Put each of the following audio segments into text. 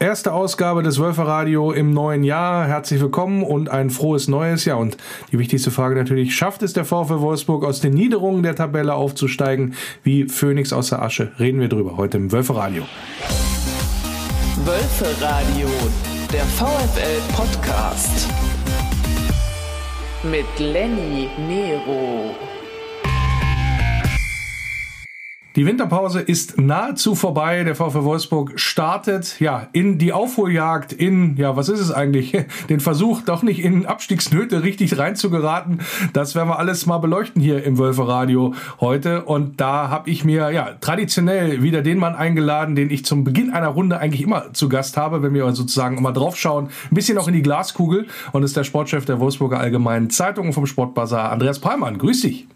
Erste Ausgabe des Wölfe im neuen Jahr. Herzlich willkommen und ein frohes neues Jahr. Und die wichtigste Frage natürlich, schafft es der VfL Wolfsburg aus den Niederungen der Tabelle aufzusteigen? Wie Phoenix aus der Asche? Reden wir drüber heute im Wölfe Radio. der VfL Podcast. Mit Lenny Nero. Die Winterpause ist nahezu vorbei. Der VfL Wolfsburg startet ja in die Aufholjagd, in ja, was ist es eigentlich? Den Versuch, doch nicht in Abstiegsnöte richtig reinzugeraten. Das werden wir alles mal beleuchten hier im Wölferadio heute. Und da habe ich mir ja traditionell wieder den Mann eingeladen, den ich zum Beginn einer Runde eigentlich immer zu Gast habe, wenn wir sozusagen immer draufschauen, ein bisschen auch in die Glaskugel. Und ist der Sportchef der Wolfsburger Allgemeinen Zeitung vom Sportbazar, Andreas Palmann. Grüß dich.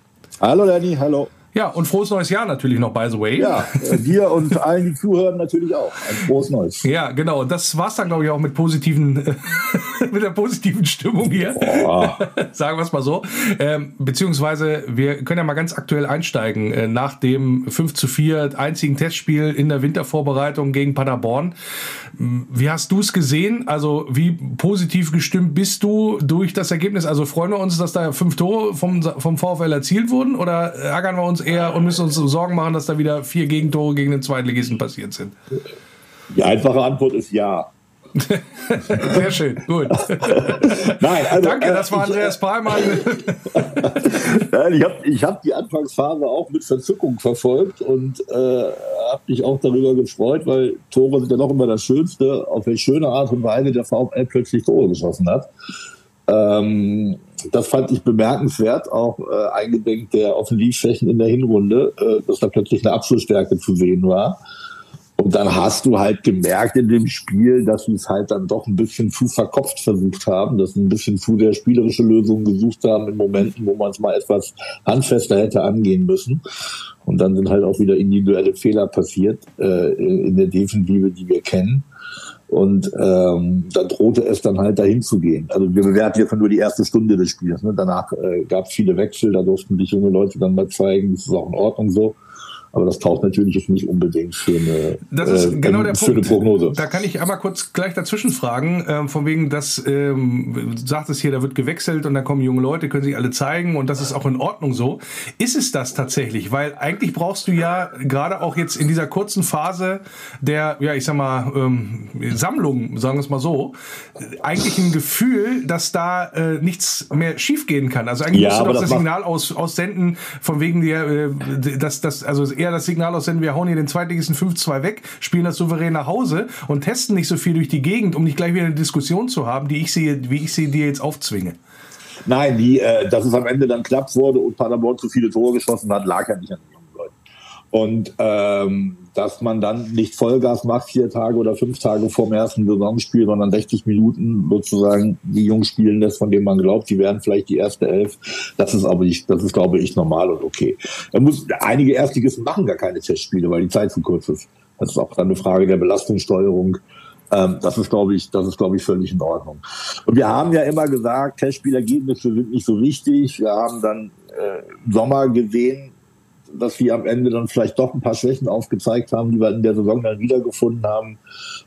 Hallo Danny, hallo. Ja, und frohes neues Jahr natürlich noch, by the way. Ja, äh, dir und allen, die zuhören, natürlich auch. Ein frohes neues. Ja, genau. Das war's dann, glaube ich, auch mit positiven, mit der positiven Stimmung hier. Sagen wir es mal so. Ähm, beziehungsweise, wir können ja mal ganz aktuell einsteigen. Äh, nach dem 5 zu 4 einzigen Testspiel in der Wintervorbereitung gegen Paderborn. Wie hast du es gesehen? Also, wie positiv gestimmt bist du durch das Ergebnis? Also, freuen wir uns, dass da fünf Tore vom, vom VfL erzielt wurden oder ärgern wir uns eher und müssen uns Sorgen machen, dass da wieder vier Gegentore gegen den Zweitligisten passiert sind? Die einfache Antwort ist ja. Sehr schön, gut. Nein, also, Danke, das war Andreas Palmann. ich habe ich hab die Anfangsphase auch mit Verzückung verfolgt und äh, habe mich auch darüber gefreut, weil Tore sind ja noch immer das Schönste, auf welche schöne Art und Weise der VfL plötzlich Tore geschossen hat. Ähm, das fand ich bemerkenswert, auch äh, eingedenk der Offensivschwächen in der Hinrunde, äh, dass da plötzlich eine Abschlussstärke zu sehen war. Und dann hast du halt gemerkt in dem Spiel, dass sie es halt dann doch ein bisschen zu verkopft versucht haben, dass sie ein bisschen zu sehr spielerische Lösungen gesucht haben in Momenten, wo man es mal etwas handfester hätte angehen müssen. Und dann sind halt auch wieder individuelle Fehler passiert äh, in der Defensive, die wir kennen. Und ähm, dann drohte es dann halt dahin zu gehen. Also wir bewerten jetzt nur die erste Stunde des Spiels. Ne? Danach äh, gab es viele Wechsel, da durften sich junge Leute dann mal zeigen, das ist auch in Ordnung so. Aber das taucht natürlich jetzt nicht unbedingt für eine, das ist äh, genau der Punkt. Prognose. Da kann ich einmal kurz gleich dazwischen fragen, ähm, von wegen, dass ähm, sagt es hier, da wird gewechselt und da kommen junge Leute, können sich alle zeigen und das ist auch in Ordnung so. Ist es das tatsächlich? Weil eigentlich brauchst du ja gerade auch jetzt in dieser kurzen Phase der, ja, ich sag mal, ähm, Sammlung, sagen wir es mal so, eigentlich ein Gefühl, dass da äh, nichts mehr schiefgehen kann. Also eigentlich ja, musst du doch das, das Signal aus, aussenden, von wegen der, äh, dass das, also eher das Signal aussenden, wir hauen hier den Zweitligisten 5-2 weg, spielen das souverän nach Hause und testen nicht so viel durch die Gegend, um nicht gleich wieder eine Diskussion zu haben, die ich sehe, wie ich sie dir jetzt aufzwinge. Nein, die, äh, dass es am Ende dann knapp wurde und Paderborn zu viele Tore geschossen hat, lag ja nicht an Leuten. Und ähm, dass man dann nicht Vollgas macht, vier Tage oder fünf Tage vor dem ersten Saisonspiel, sondern 60 Minuten sozusagen die Jungs spielen lässt, von denen man glaubt, die werden vielleicht die erste Elf. Das ist aber nicht, das ist, glaube ich, normal und okay. Er muss, einige Erstligisten machen gar keine Testspiele, weil die Zeit zu kurz ist. Das ist auch dann eine Frage der Belastungssteuerung. Ähm, das ist, glaube ich, das ist, glaube ich, völlig in Ordnung. Und wir haben ja immer gesagt, Testspielergebnisse sind nicht so wichtig. Wir haben dann äh, Sommer gesehen, dass wir am Ende dann vielleicht doch ein paar Schwächen aufgezeigt haben, die wir in der Saison dann wiedergefunden haben.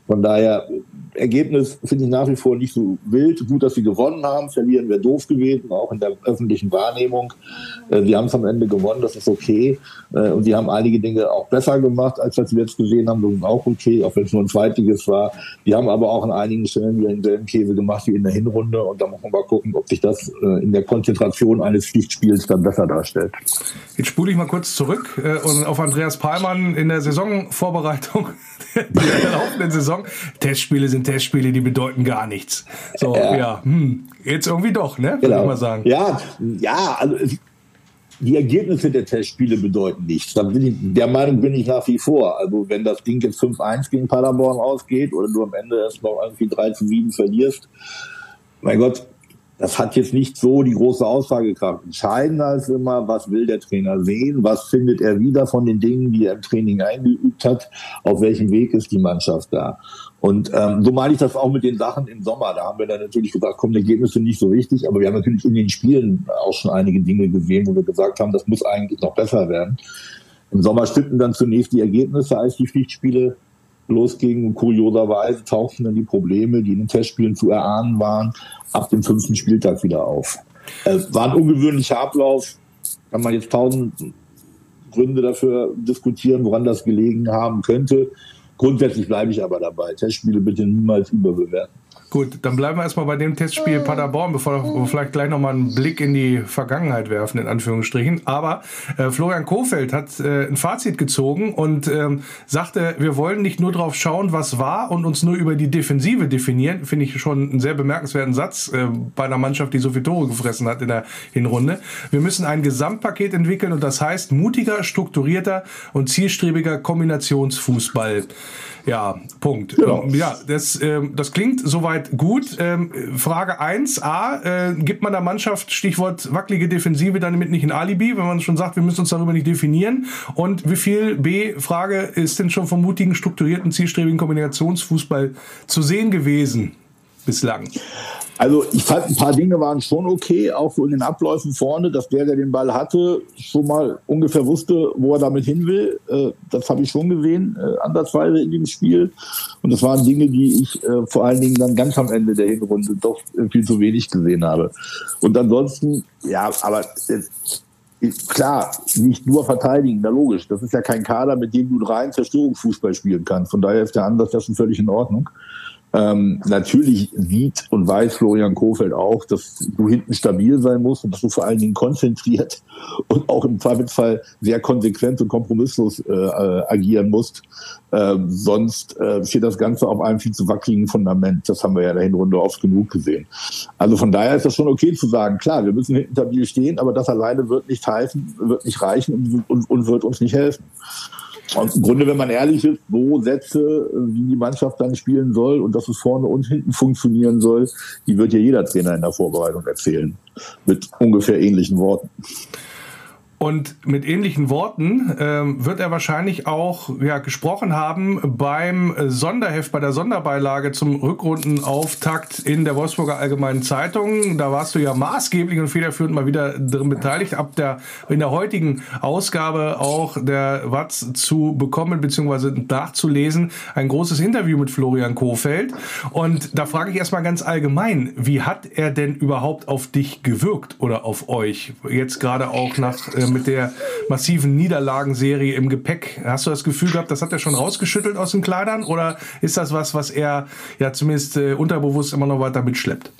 Von daher, Ergebnis finde ich nach wie vor nicht so wild. Gut, dass sie gewonnen haben. Verlieren wäre doof gewesen, auch in der öffentlichen Wahrnehmung. Äh, die haben es am Ende gewonnen, das ist okay. Äh, und die haben einige Dinge auch besser gemacht, als was wir jetzt gesehen haben. Das ist auch okay, auch wenn es nur ein zweitiges war. Die haben aber auch an einigen Stellen wieder denselben Käse gemacht wie in der Hinrunde. Und da muss man mal gucken, ob sich das äh, in der Konzentration eines Pflichtspiels dann besser darstellt. Jetzt spule ich mal kurz zurück äh, und auf Andreas Palmann in der Saisonvorbereitung der laufenden Saison. Testspiele sind Testspiele, die bedeuten gar nichts. So, ja, ja hm, jetzt irgendwie doch, ne? Genau. ich mal sagen. Ja, ja, also die Ergebnisse der Testspiele bedeuten nichts. Da bin ich, der Meinung bin ich nach wie vor. Also wenn das Ding jetzt 5-1 gegen Paderborn ausgeht oder du am Ende erst noch irgendwie 3 zu 7 verlierst, mein Gott, das hat jetzt nicht so die große Aussagekraft. Entscheidender ist immer, was will der Trainer sehen, was findet er wieder von den Dingen, die er im Training eingeübt hat, auf welchem Weg ist die Mannschaft da. Und ähm, so meine ich das auch mit den Sachen im Sommer. Da haben wir dann natürlich gesagt, komm, Ergebnisse nicht so wichtig, aber wir haben natürlich in den Spielen auch schon einige Dinge gesehen, wo wir gesagt haben, das muss eigentlich noch besser werden. Im Sommer stimmten dann zunächst die Ergebnisse als die Pflichtspiele losging. Und kurioserweise tauchten dann die Probleme, die in den Testspielen zu erahnen waren, ab dem fünften Spieltag wieder auf. Es war ein ungewöhnlicher Ablauf. Kann man jetzt tausend Gründe dafür diskutieren, woran das gelegen haben könnte. Grundsätzlich bleibe ich aber dabei. Testspiele bitte niemals überbewerten. Gut, dann bleiben wir erstmal bei dem Testspiel Paderborn, bevor wir vielleicht gleich nochmal einen Blick in die Vergangenheit werfen, in Anführungsstrichen. Aber äh, Florian Kofeld hat äh, ein Fazit gezogen und ähm, sagte, wir wollen nicht nur drauf schauen, was war und uns nur über die Defensive definieren. Finde ich schon einen sehr bemerkenswerten Satz äh, bei einer Mannschaft, die so viele Tore gefressen hat in der Hinrunde. Wir müssen ein Gesamtpaket entwickeln und das heißt mutiger, strukturierter und zielstrebiger Kombinationsfußball. Ja, Punkt. Ja, ähm, ja das, ähm, das klingt soweit gut. Ähm, Frage 1a, äh, gibt man der Mannschaft, Stichwort wackelige Defensive, damit nicht ein Alibi, wenn man schon sagt, wir müssen uns darüber nicht definieren? Und wie viel B, Frage, ist denn schon vom mutigen, strukturierten, zielstrebigen Kombinationsfußball zu sehen gewesen bislang? Also ich fand, ein paar Dinge waren schon okay, auch so in den Abläufen vorne, dass der, der den Ball hatte, schon mal ungefähr wusste, wo er damit hin will. Äh, das habe ich schon gesehen, äh, andersweise in dem Spiel. Und das waren Dinge, die ich äh, vor allen Dingen dann ganz am Ende der Hinrunde doch viel zu wenig gesehen habe. Und ansonsten, ja, aber klar, nicht nur verteidigen, na logisch. Das ist ja kein Kader, mit dem du rein Zerstörungsfußball spielen kannst. Von daher ist der Ansatz ja schon völlig in Ordnung. Ähm, natürlich sieht und weiß Florian Kofeld auch, dass du hinten stabil sein musst und dass du vor allen Dingen konzentriert und auch im Zweifelsfall sehr konsequent und kompromisslos äh, äh, agieren musst. Ähm, sonst äh, steht das Ganze auf einem viel zu wackeligen Fundament. Das haben wir ja in der Hinrunde oft genug gesehen. Also von daher ist das schon okay zu sagen, klar, wir müssen hinten stabil stehen, aber das alleine wird nicht heißen, wird nicht reichen und, und, und wird uns nicht helfen. Und Im Grunde, wenn man ehrlich ist, so Sätze, wie die Mannschaft dann spielen soll und dass es vorne und hinten funktionieren soll, die wird ja jeder Trainer in der Vorbereitung erzählen. Mit ungefähr ähnlichen Worten. Und mit ähnlichen Worten ähm, wird er wahrscheinlich auch ja, gesprochen haben beim Sonderheft, bei der Sonderbeilage zum Rückrundenauftakt in der Wolfsburger Allgemeinen Zeitung. Da warst du ja maßgeblich und federführend mal wieder drin beteiligt, ab der in der heutigen Ausgabe auch der Watz zu bekommen bzw. nachzulesen. Ein großes Interview mit Florian Kofeld. Und da frage ich erstmal ganz allgemein, wie hat er denn überhaupt auf dich gewirkt oder auf euch? Jetzt gerade auch nach äh, mit der massiven Niederlagenserie im Gepäck. Hast du das Gefühl gehabt, das hat er schon rausgeschüttelt aus den Kleidern? Oder ist das was, was er ja zumindest äh, unterbewusst immer noch weiter mitschleppt?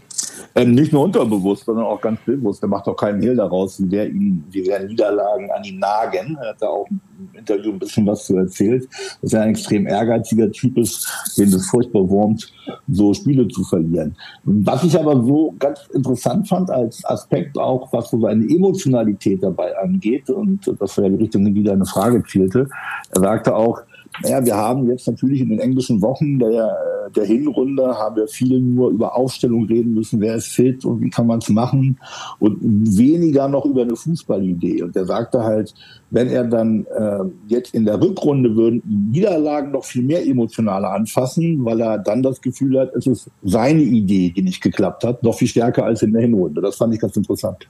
Ähm, nicht nur unterbewusst, sondern auch ganz bewusst. Er macht auch keinen Hehl daraus, wie der ihn, wie der Niederlagen an ihm nagen. Er hat da auch im Interview ein bisschen was zu erzählt, dass er ein extrem ehrgeiziger Typ ist, den es furchtbar wurmt, so Spiele zu verlieren. Was ich aber so ganz interessant fand als Aspekt auch, was so seine Emotionalität dabei angeht, und das war ja die Richtung, in die deine Frage zielte, er sagte auch, naja, wir haben jetzt natürlich in den englischen Wochen der, der Hinrunde haben wir viel nur über Aufstellung reden müssen, wer ist fit und wie kann man es machen und weniger noch über eine Fußballidee. Und er sagte halt, wenn er dann äh, jetzt in der Rückrunde würden Niederlagen noch viel mehr emotionaler anfassen, weil er dann das Gefühl hat, es ist seine Idee, die nicht geklappt hat, noch viel stärker als in der Hinrunde. Das fand ich ganz interessant.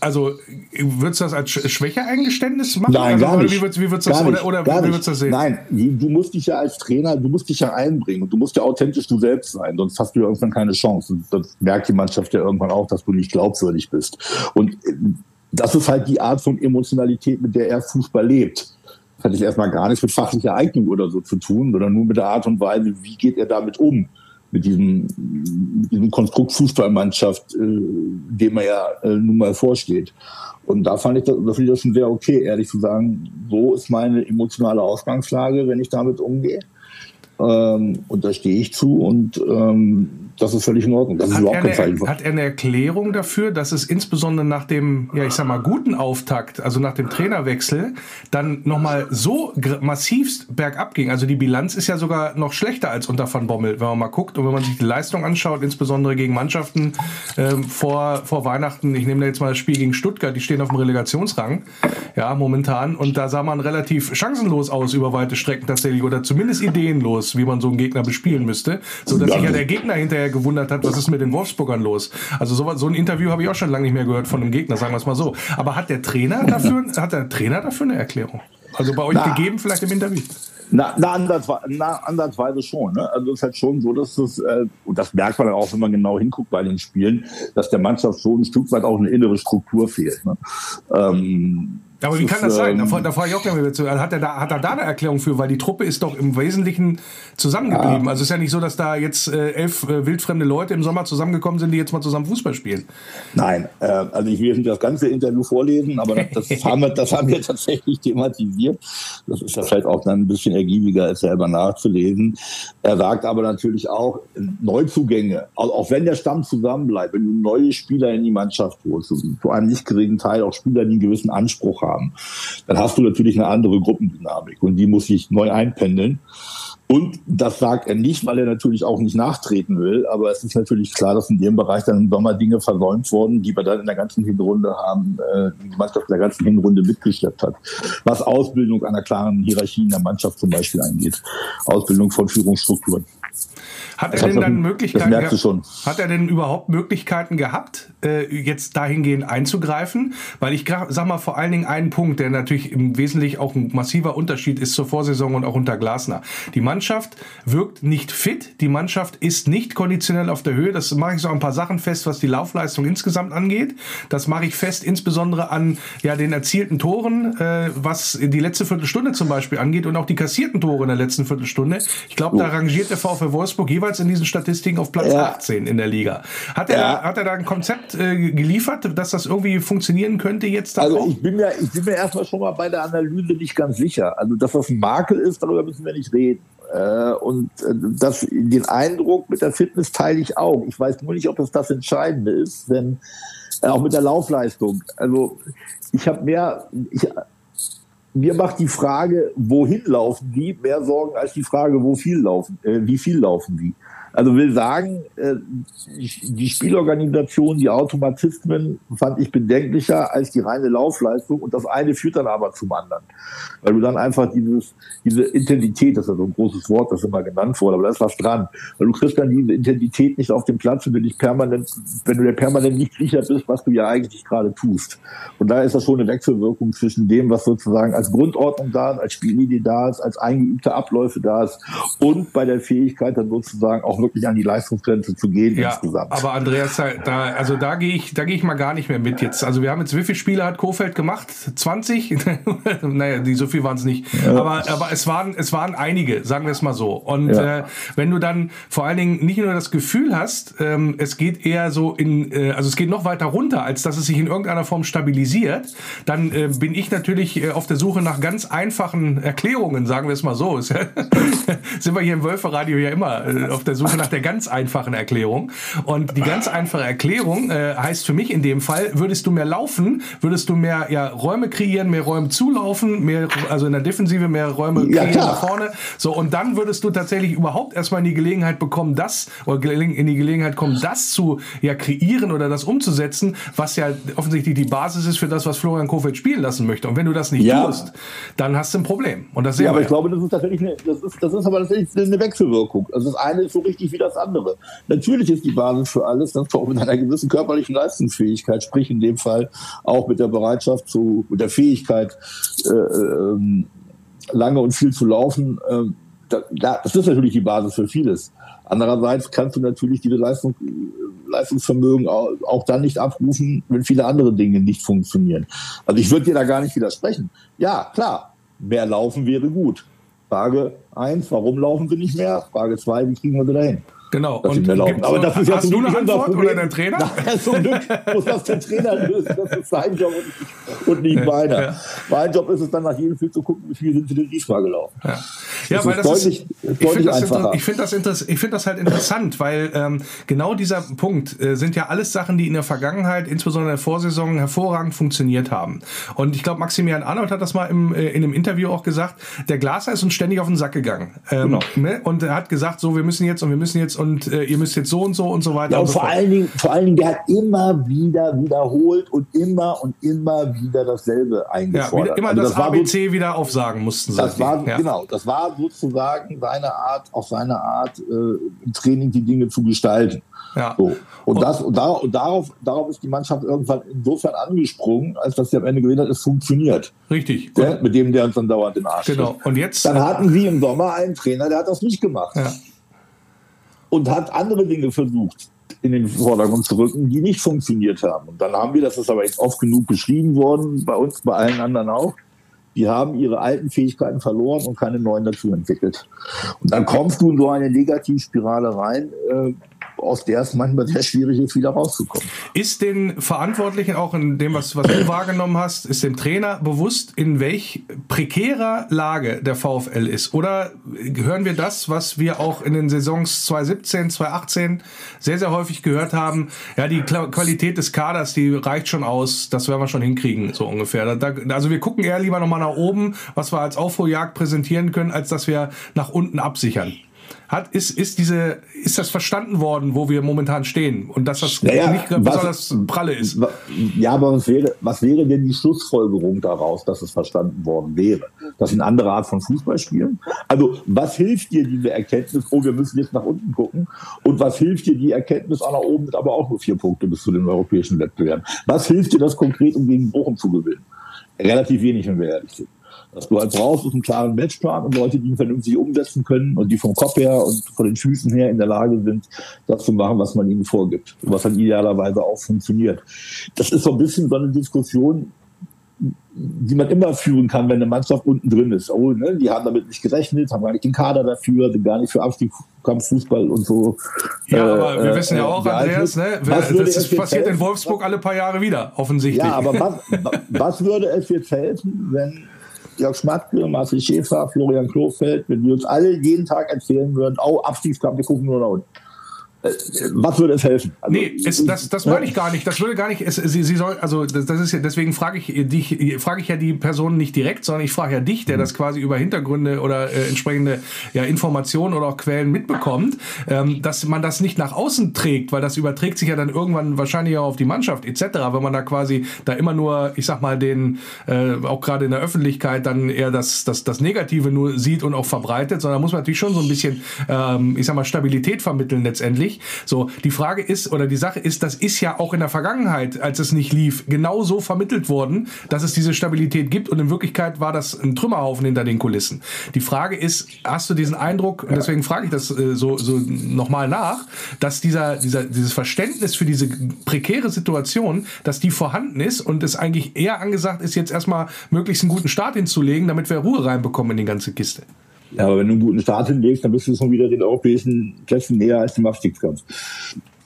Also würdest du das als Schwäche-Eingeständnis machen? Nein, also, gar nicht. Wie würdest, wie würdest das, oder, oder wie würdest du das sehen? Nein, du musst dich ja als Trainer, du musst dich ja einbringen und du musst ja authentisch du selbst sein, sonst hast du ja irgendwann keine Chance. Und das merkt die Mannschaft ja irgendwann auch, dass du nicht glaubwürdig bist. Und äh, das ist halt die Art von Emotionalität, mit der er Fußball lebt. Das hat ich erstmal gar nichts mit fachlicher Eignung oder so zu tun, sondern nur mit der Art und Weise, wie geht er damit um mit diesem, mit diesem Konstrukt Fußballmannschaft, äh, dem er ja äh, nun mal vorsteht. Und da fand ich das, das, das schon sehr okay, ehrlich zu sagen, so ist meine emotionale Ausgangslage, wenn ich damit umgehe. Ähm, und da stehe ich zu und ähm, das ist völlig in Ordnung. Das hat, ist er eine, hat er eine Erklärung dafür, dass es insbesondere nach dem, ja ich sag mal, guten Auftakt, also nach dem Trainerwechsel, dann nochmal so massivst bergab ging? Also die Bilanz ist ja sogar noch schlechter als unter Van Bommel, wenn man mal guckt und wenn man sich die Leistung anschaut, insbesondere gegen Mannschaften ähm, vor, vor Weihnachten. Ich nehme da jetzt mal das Spiel gegen Stuttgart, die stehen auf dem Relegationsrang, ja, momentan. Und da sah man relativ chancenlos aus über weite Strecken tatsächlich oder zumindest ideenlos, wie man so einen Gegner bespielen müsste, so dass sich ja der Gegner hinterher gewundert hat, was ist mit den Wolfsburgern los. Also so, so ein Interview habe ich auch schon lange nicht mehr gehört von einem Gegner, sagen wir es mal so. Aber hat der Trainer dafür, hat der Trainer dafür eine Erklärung? Also bei euch Na, gegeben vielleicht im Interview? Na, na, ansatzweise, na, ansatzweise schon. Ne? Also es ist halt schon so, dass es, äh, und das merkt man auch, wenn man genau hinguckt bei den Spielen, dass der Mannschaft schon ein Stück weit auch eine innere Struktur fehlt. Ne? Ähm, aber wie kann das sein? Da, da frage ich auch gleich mal zu. Hat er, da, hat er da eine Erklärung für? Weil die Truppe ist doch im Wesentlichen zusammengeblieben. Ja. Also es ist ja nicht so, dass da jetzt äh, elf äh, wildfremde Leute im Sommer zusammengekommen sind, die jetzt mal zusammen Fußball spielen. Nein, äh, also ich will nicht das ganze Interview vorlesen, aber das, haben, wir, das haben wir tatsächlich thematisiert. Das ist ja vielleicht auch dann ein bisschen ergiebiger, als selber nachzulesen. Er sagt aber natürlich auch, Neuzugänge, also auch wenn der Stamm zusammenbleibt, wenn du neue Spieler in die Mannschaft holst, zu einem nicht geringen Teil auch Spieler, die einen gewissen Anspruch haben, haben, dann hast du natürlich eine andere Gruppendynamik und die muss sich neu einpendeln. Und das sagt er nicht, weil er natürlich auch nicht nachtreten will. Aber es ist natürlich klar, dass in dem Bereich dann im Sommer Dinge versäumt wurden, die wir dann in der ganzen Hinrunde haben, äh, die Mannschaft in der ganzen Hinrunde mitgeschleppt hat. Was Ausbildung einer klaren Hierarchie in der Mannschaft zum Beispiel angeht. Ausbildung von Führungsstrukturen. Hat er denn dann Möglichkeiten Hat er denn überhaupt Möglichkeiten gehabt, äh, jetzt dahingehend einzugreifen? Weil ich sag mal vor allen Dingen einen Punkt, der natürlich im Wesentlichen auch ein massiver Unterschied ist zur Vorsaison und auch unter Glasner. Die Mannschaft wirkt nicht fit, die Mannschaft ist nicht konditionell auf der Höhe. Das mache ich so ein paar Sachen fest, was die Laufleistung insgesamt angeht. Das mache ich fest, insbesondere an ja den erzielten Toren, äh, was die letzte Viertelstunde zum Beispiel angeht und auch die kassierten Tore in der letzten Viertelstunde. Ich glaube, oh. da rangiert der VfL Wolfsburg jeweils jeweils in diesen Statistiken auf Platz ja. 18 in der Liga. Hat er, ja. hat er da ein Konzept äh, geliefert, dass das irgendwie funktionieren könnte jetzt? Also ich bin, mir, ich bin mir erstmal schon mal bei der Analyse nicht ganz sicher. Also dass das ein Makel ist, darüber müssen wir nicht reden. Äh, und äh, das, den Eindruck mit der Fitness teile ich auch. Ich weiß nur nicht, ob das das Entscheidende ist, denn auch mit der Laufleistung. Also ich habe mehr, ich, mir macht die Frage, wohin laufen die, mehr Sorgen als die Frage, wo viel laufen, äh, wie viel laufen die. Also will sagen, äh, die Spielorganisation, die Automatismen fand ich bedenklicher als die reine Laufleistung und das eine führt dann aber zum anderen. Weil du dann einfach dieses, diese Intensität, das ist ja so ein großes Wort, das immer genannt wurde, aber da ist was dran. Weil du kriegst dann diese Intensität nicht auf dem Platz, wenn du permanent, wenn du dir permanent nicht sicher bist, was du ja eigentlich gerade tust. Und da ist das schon eine Wechselwirkung zwischen dem, was sozusagen als Grundordnung da ist, als Spielidee da ist, als eingeübte Abläufe da ist und bei der Fähigkeit dann sozusagen auch wirklich an die Leistungsgrenze zu gehen ja, insgesamt. Aber Andreas, da, also da gehe ich, da gehe ich mal gar nicht mehr mit jetzt. Also wir haben jetzt, wie viele Spiele hat Kofeld gemacht? 20? naja, die, so viel waren es nicht. Ja. Aber, aber es waren, es waren einige, sagen wir es mal so. Und ja. äh, wenn du dann vor allen Dingen nicht nur das Gefühl hast, ähm, es geht eher so in, äh, also es geht noch weiter runter, als dass es sich in irgendeiner Form stabilisiert, dann äh, bin ich natürlich äh, auf der Suche nach ganz einfachen Erklärungen, sagen wir es mal so. Sind wir hier im Wölferradio ja immer äh, auf der Suche nach der ganz einfachen Erklärung. Und die ganz einfache Erklärung äh, heißt für mich in dem Fall, würdest du mehr laufen, würdest du mehr ja, Räume kreieren, mehr Räume zulaufen, mehr, also in der Defensive mehr Räume kreieren ja, nach vorne. So, und dann würdest du tatsächlich überhaupt erstmal in die Gelegenheit bekommen, das, oder in die Gelegenheit kommen, das zu ja, kreieren oder das umzusetzen, was ja offensichtlich die Basis ist für das, was Florian Kofeld spielen lassen möchte. Und wenn du das nicht ja. tust, dann hast du ein Problem. Und das sehen ja, aber ich glaube, das ist tatsächlich eine, das ist, das ist aber tatsächlich eine Wechselwirkung. Also das eine ist so richtig wie das andere. Natürlich ist die Basis für alles, dass du auch mit einer gewissen körperlichen Leistungsfähigkeit, sprich in dem Fall auch mit der Bereitschaft zu, mit der Fähigkeit, äh, äh, lange und viel zu laufen, äh, da, das ist natürlich die Basis für vieles. Andererseits kannst du natürlich diese Leistung, Leistungsvermögen auch, auch dann nicht abrufen, wenn viele andere Dinge nicht funktionieren. Also ich würde dir da gar nicht widersprechen. Ja, klar, mehr laufen wäre gut. Frage eins, warum laufen sie nicht mehr? Frage zwei, wie kriegen wir sie dahin? Genau. Und laufen. Aber das ist ja hast du eine Antwort oder dein Trainer? Nein, zum Glück muss das der Trainer lösen. Das ist sein Job und nicht, meiner. Ja. Mein Job ist es dann nach jedem Film zu gucken, wie viel sind sie denn diesmal gelaufen. Ja, ja weil das deutlich, ist, ich finde das, ich find das, ich find das halt interessant, weil ähm, genau dieser Punkt äh, sind ja alles Sachen, die in der Vergangenheit, insbesondere in der Vorsaison, hervorragend funktioniert haben. Und ich glaube, Maximilian Arnold hat das mal im, äh, in einem Interview auch gesagt, der Glaser ist uns ständig auf den Sack gegangen. Ähm, genau. ne? Und er hat gesagt, so, wir müssen jetzt und wir müssen jetzt und äh, ihr müsst jetzt so und so und so weiter. Ja, und, und vor, allen Dingen, vor allen Dingen, der hat immer wieder wiederholt und immer und immer wieder dasselbe eingefordert. Ja, immer also das, das ABC so, wieder aufsagen mussten sie. Das war, ja. Genau, das war sozusagen seine Art, auch seine Art, äh, im Training die Dinge zu gestalten. Ja. So. Und, das, und, da, und darauf, darauf ist die Mannschaft irgendwann insofern angesprungen, als dass sie am Ende gesehen hat, es funktioniert. Richtig. Der, mit dem der uns dann dauernd den Arsch Genau. Und jetzt? Dann hatten sie im Sommer einen Trainer, der hat das nicht gemacht. Ja. Und hat andere Dinge versucht in den Vordergrund zu rücken, die nicht funktioniert haben. Und dann haben wir, das ist aber jetzt oft genug beschrieben worden, bei uns, bei allen anderen auch, die haben ihre alten Fähigkeiten verloren und keine neuen dazu entwickelt. Und dann kommst du in so eine Negativspirale rein, äh, aus der es manchmal sehr schwierig ist, wieder rauszukommen. Ist den Verantwortlichen auch in dem, was, was du wahrgenommen hast, ist dem Trainer bewusst, in welch prekärer Lage der VfL ist? Oder hören wir das, was wir auch in den Saisons 2017, 2018 sehr, sehr häufig gehört haben? Ja, die Qualität des Kaders, die reicht schon aus, das werden wir schon hinkriegen, so ungefähr. Da, also wir gucken eher lieber nochmal nach oben, was wir als Aufholjagd präsentieren können, als dass wir nach unten absichern. Hat, ist, ist, diese, ist das verstanden worden, wo wir momentan stehen? Und dass das naja, nicht besonders was, pralle ist? Ja, aber was wäre, was wäre denn die Schlussfolgerung daraus, dass es verstanden worden wäre? Dass sie eine andere Art von Fußball spielen? Also, was hilft dir diese Erkenntnis, oh, wir müssen jetzt nach unten gucken? Und was hilft dir die Erkenntnis, auch nach oben mit aber auch nur vier Punkte bis zu den europäischen Wettbewerben? Was hilft dir das konkret, um gegen Bochum zu gewinnen? Relativ wenig, wenn wir ehrlich sind. Du halt brauchst, einen klaren Matchplan und Leute, die ihn vernünftig umsetzen können und die vom Kopf her und von den Füßen her in der Lage sind, das zu machen, was man ihnen vorgibt. Was dann idealerweise auch funktioniert. Das ist so ein bisschen so eine Diskussion, die man immer führen kann, wenn eine Mannschaft unten drin ist. Oh, ne, die haben damit nicht gerechnet, haben gar nicht den Kader dafür, sind gar nicht für Abstiegskampffußball und so. Ja, äh, aber wir wissen ja auch, Andreas, ne, das passiert helfen? in Wolfsburg alle paar Jahre wieder, offensichtlich. Ja, aber was, was würde es jetzt helfen, wenn Jörg Schmatke, Marcel Schäfer, Florian Klofeld, wenn wir uns alle jeden Tag erzählen würden, oh, Abstiegskampf, wir gucken nur nach unten. Äh, was würde es helfen? Also, nee, es, das, das meine ich gar nicht. Das würde gar nicht. Es, sie, sie soll, also das, das ist ja, deswegen frage ich dich, frage ich ja die Person nicht direkt, sondern ich frage ja dich, der mhm. das quasi über Hintergründe oder äh, entsprechende ja, Informationen oder auch Quellen mitbekommt, ähm, dass man das nicht nach außen trägt, weil das überträgt sich ja dann irgendwann wahrscheinlich auch auf die Mannschaft etc. Wenn man da quasi da immer nur, ich sag mal, den äh, auch gerade in der Öffentlichkeit dann eher das, das, das Negative nur sieht und auch verbreitet, sondern muss man natürlich schon so ein bisschen, ähm, ich sag mal, Stabilität vermitteln letztendlich nicht. So, die Frage ist oder die Sache ist, das ist ja auch in der Vergangenheit, als es nicht lief, genau so vermittelt worden, dass es diese Stabilität gibt und in Wirklichkeit war das ein Trümmerhaufen hinter den Kulissen. Die Frage ist, hast du diesen Eindruck, und deswegen frage ich das äh, so, so nochmal nach, dass dieser, dieser, dieses Verständnis für diese prekäre Situation, dass die vorhanden ist und es eigentlich eher angesagt ist, jetzt erstmal möglichst einen guten Start hinzulegen, damit wir Ruhe reinbekommen in die ganze Kiste. Ja, aber wenn du einen guten Start hinlegst, dann bist du schon wieder den europäischen Plätzen näher als dem Abstiegskampf.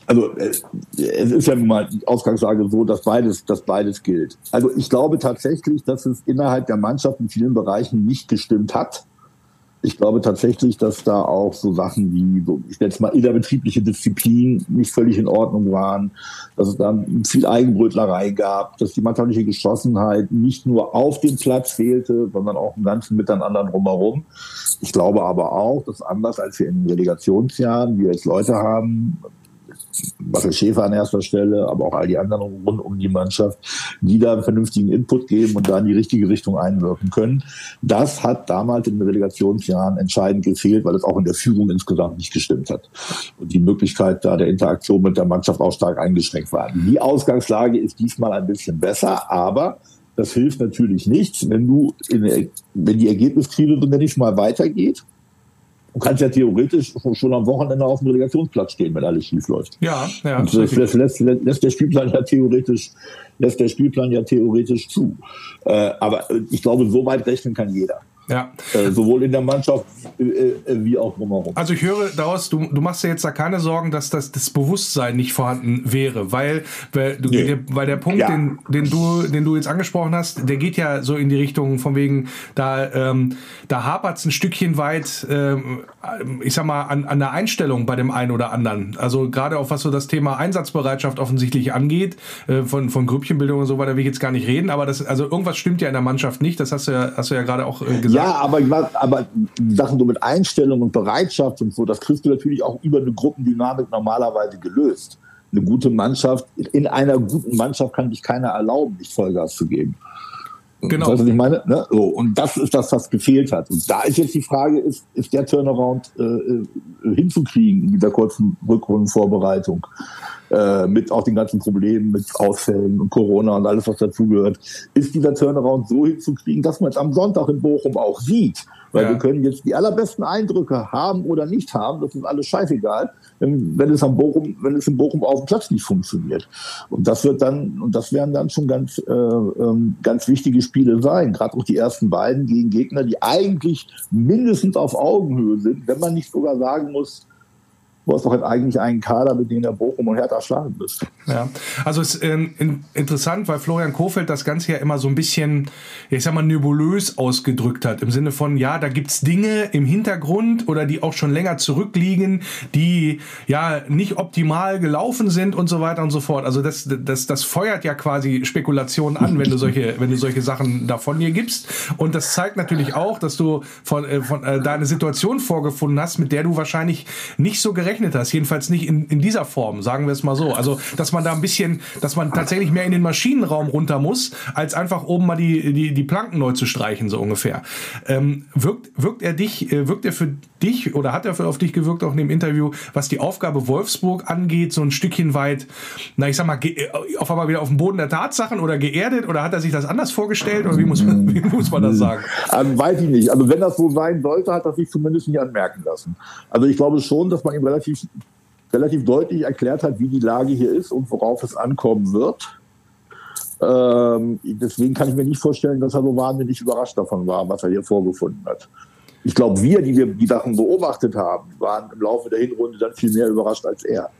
Also es, ist ja nun mal die Ausgangslage so, dass beides, dass beides gilt. Also ich glaube tatsächlich, dass es innerhalb der Mannschaft in vielen Bereichen nicht gestimmt hat ich glaube tatsächlich, dass da auch so Sachen wie, so, ich nenne es mal innerbetriebliche Disziplin nicht völlig in Ordnung waren, dass es da viel Eigenbrötlerei gab, dass die mannschaftliche Geschlossenheit nicht nur auf dem Platz fehlte, sondern auch im ganzen Miteinander drumherum. Ich glaube aber auch, dass anders als wir in Relegationsjahren, wir jetzt Leute haben, Marcel Schäfer an erster Stelle, aber auch all die anderen rund um die Mannschaft, die da einen vernünftigen Input geben und da in die richtige Richtung einwirken können. Das hat damals in den Relegationsjahren entscheidend gefehlt, weil es auch in der Führung insgesamt nicht gestimmt hat. Und die Möglichkeit da der Interaktion mit der Mannschaft auch stark eingeschränkt war. Die Ausgangslage ist diesmal ein bisschen besser, aber das hilft natürlich nichts, wenn du in, wenn die Ergebniskrise so nicht mal weitergeht Du kannst ja theoretisch schon am Wochenende auf dem Relegationsplatz stehen, wenn alles schief läuft. Ja, ja. Und das lässt, lässt, lässt, der Spielplan ja theoretisch, lässt der Spielplan ja theoretisch zu. Äh, aber ich glaube, so weit rechnen kann jeder. Ja. Äh, sowohl in der Mannschaft äh, äh, wie auch drumherum. Also ich höre daraus, du, du machst dir jetzt da keine Sorgen, dass das, das Bewusstsein nicht vorhanden wäre, weil, weil, du, nee. der, weil der Punkt, ja. den, den, du, den du jetzt angesprochen hast, der geht ja so in die Richtung von wegen, da, ähm, da hapert es ein Stückchen weit, ähm, ich sag mal, an, an der Einstellung bei dem einen oder anderen. Also gerade auch was so das Thema Einsatzbereitschaft offensichtlich angeht, äh, von, von Grüppchenbildung und so weiter will ich jetzt gar nicht reden, aber das, also irgendwas stimmt ja in der Mannschaft nicht, das hast du ja, hast du ja gerade auch äh, gesagt. Ja, aber, aber Sachen so mit Einstellung und Bereitschaft und so, das kriegst du natürlich auch über eine Gruppendynamik normalerweise gelöst. Eine gute Mannschaft, in einer guten Mannschaft kann dich keiner erlauben, nicht Vollgas zu geben. Genau. Weißt du, was ich meine? Ne? So, und das ist das, was gefehlt hat. Und da ist jetzt die Frage, ist, ist der Turnaround äh, äh hinzukriegen in dieser kurzen Rückrundenvorbereitung? Äh, mit auch den ganzen Problemen mit Ausfällen und Corona und alles, was dazugehört. Ist dieser Turnaround so hinzukriegen, dass man es am Sonntag in Bochum auch sieht? Weil ja. wir können jetzt die allerbesten Eindrücke haben oder nicht haben, das ist alles scheißegal, wenn es am Bochum, wenn es in Bochum auf dem Platz nicht funktioniert. Und das wird dann, und das werden dann schon ganz, äh, ähm, ganz wichtige Spiele sein. Gerade auch die ersten beiden gegen Gegner, die eigentlich mindestens auf Augenhöhe sind, wenn man nicht sogar sagen muss, Du hast doch halt eigentlich einen Kader, mit dem der Bochum und Hertha schlagen müsste. Ja, also es ist ähm, in, interessant, weil Florian Kofeld das Ganze ja immer so ein bisschen, ich sag mal, nebulös ausgedrückt hat. Im Sinne von, ja, da gibt's Dinge im Hintergrund oder die auch schon länger zurückliegen, die ja nicht optimal gelaufen sind und so weiter und so fort. Also das, das, das feuert ja quasi Spekulationen an, wenn du solche, wenn du solche Sachen davon dir gibst. Und das zeigt natürlich auch, dass du von, äh, von äh, deine Situation vorgefunden hast, mit der du wahrscheinlich nicht so gerechnet gerechnet hast. Jedenfalls nicht in, in dieser Form, sagen wir es mal so. Also, dass man da ein bisschen, dass man tatsächlich mehr in den Maschinenraum runter muss, als einfach oben mal die, die, die Planken neu zu streichen, so ungefähr. Ähm, wirkt, wirkt er dich, äh, wirkt er für dich oder hat er für, auf dich gewirkt, auch in dem Interview, was die Aufgabe Wolfsburg angeht, so ein Stückchen weit, na, ich sag mal, äh, auf einmal wieder auf dem Boden der Tatsachen oder geerdet oder hat er sich das anders vorgestellt oder wie muss man, wie muss man das sagen? Also, weiß ich nicht. Also, wenn das so sein sollte, hat er sich zumindest nicht anmerken lassen. Also, ich glaube schon, dass man ihm relativ relativ, relativ deutlich erklärt hat, wie die Lage hier ist und worauf es ankommen wird. Ähm, deswegen kann ich mir nicht vorstellen, dass er so wahnsinnig überrascht davon war, was er hier vorgefunden hat. Ich glaube, wir, die wir die Sachen beobachtet haben, waren im Laufe der Hinrunde dann viel mehr überrascht als er.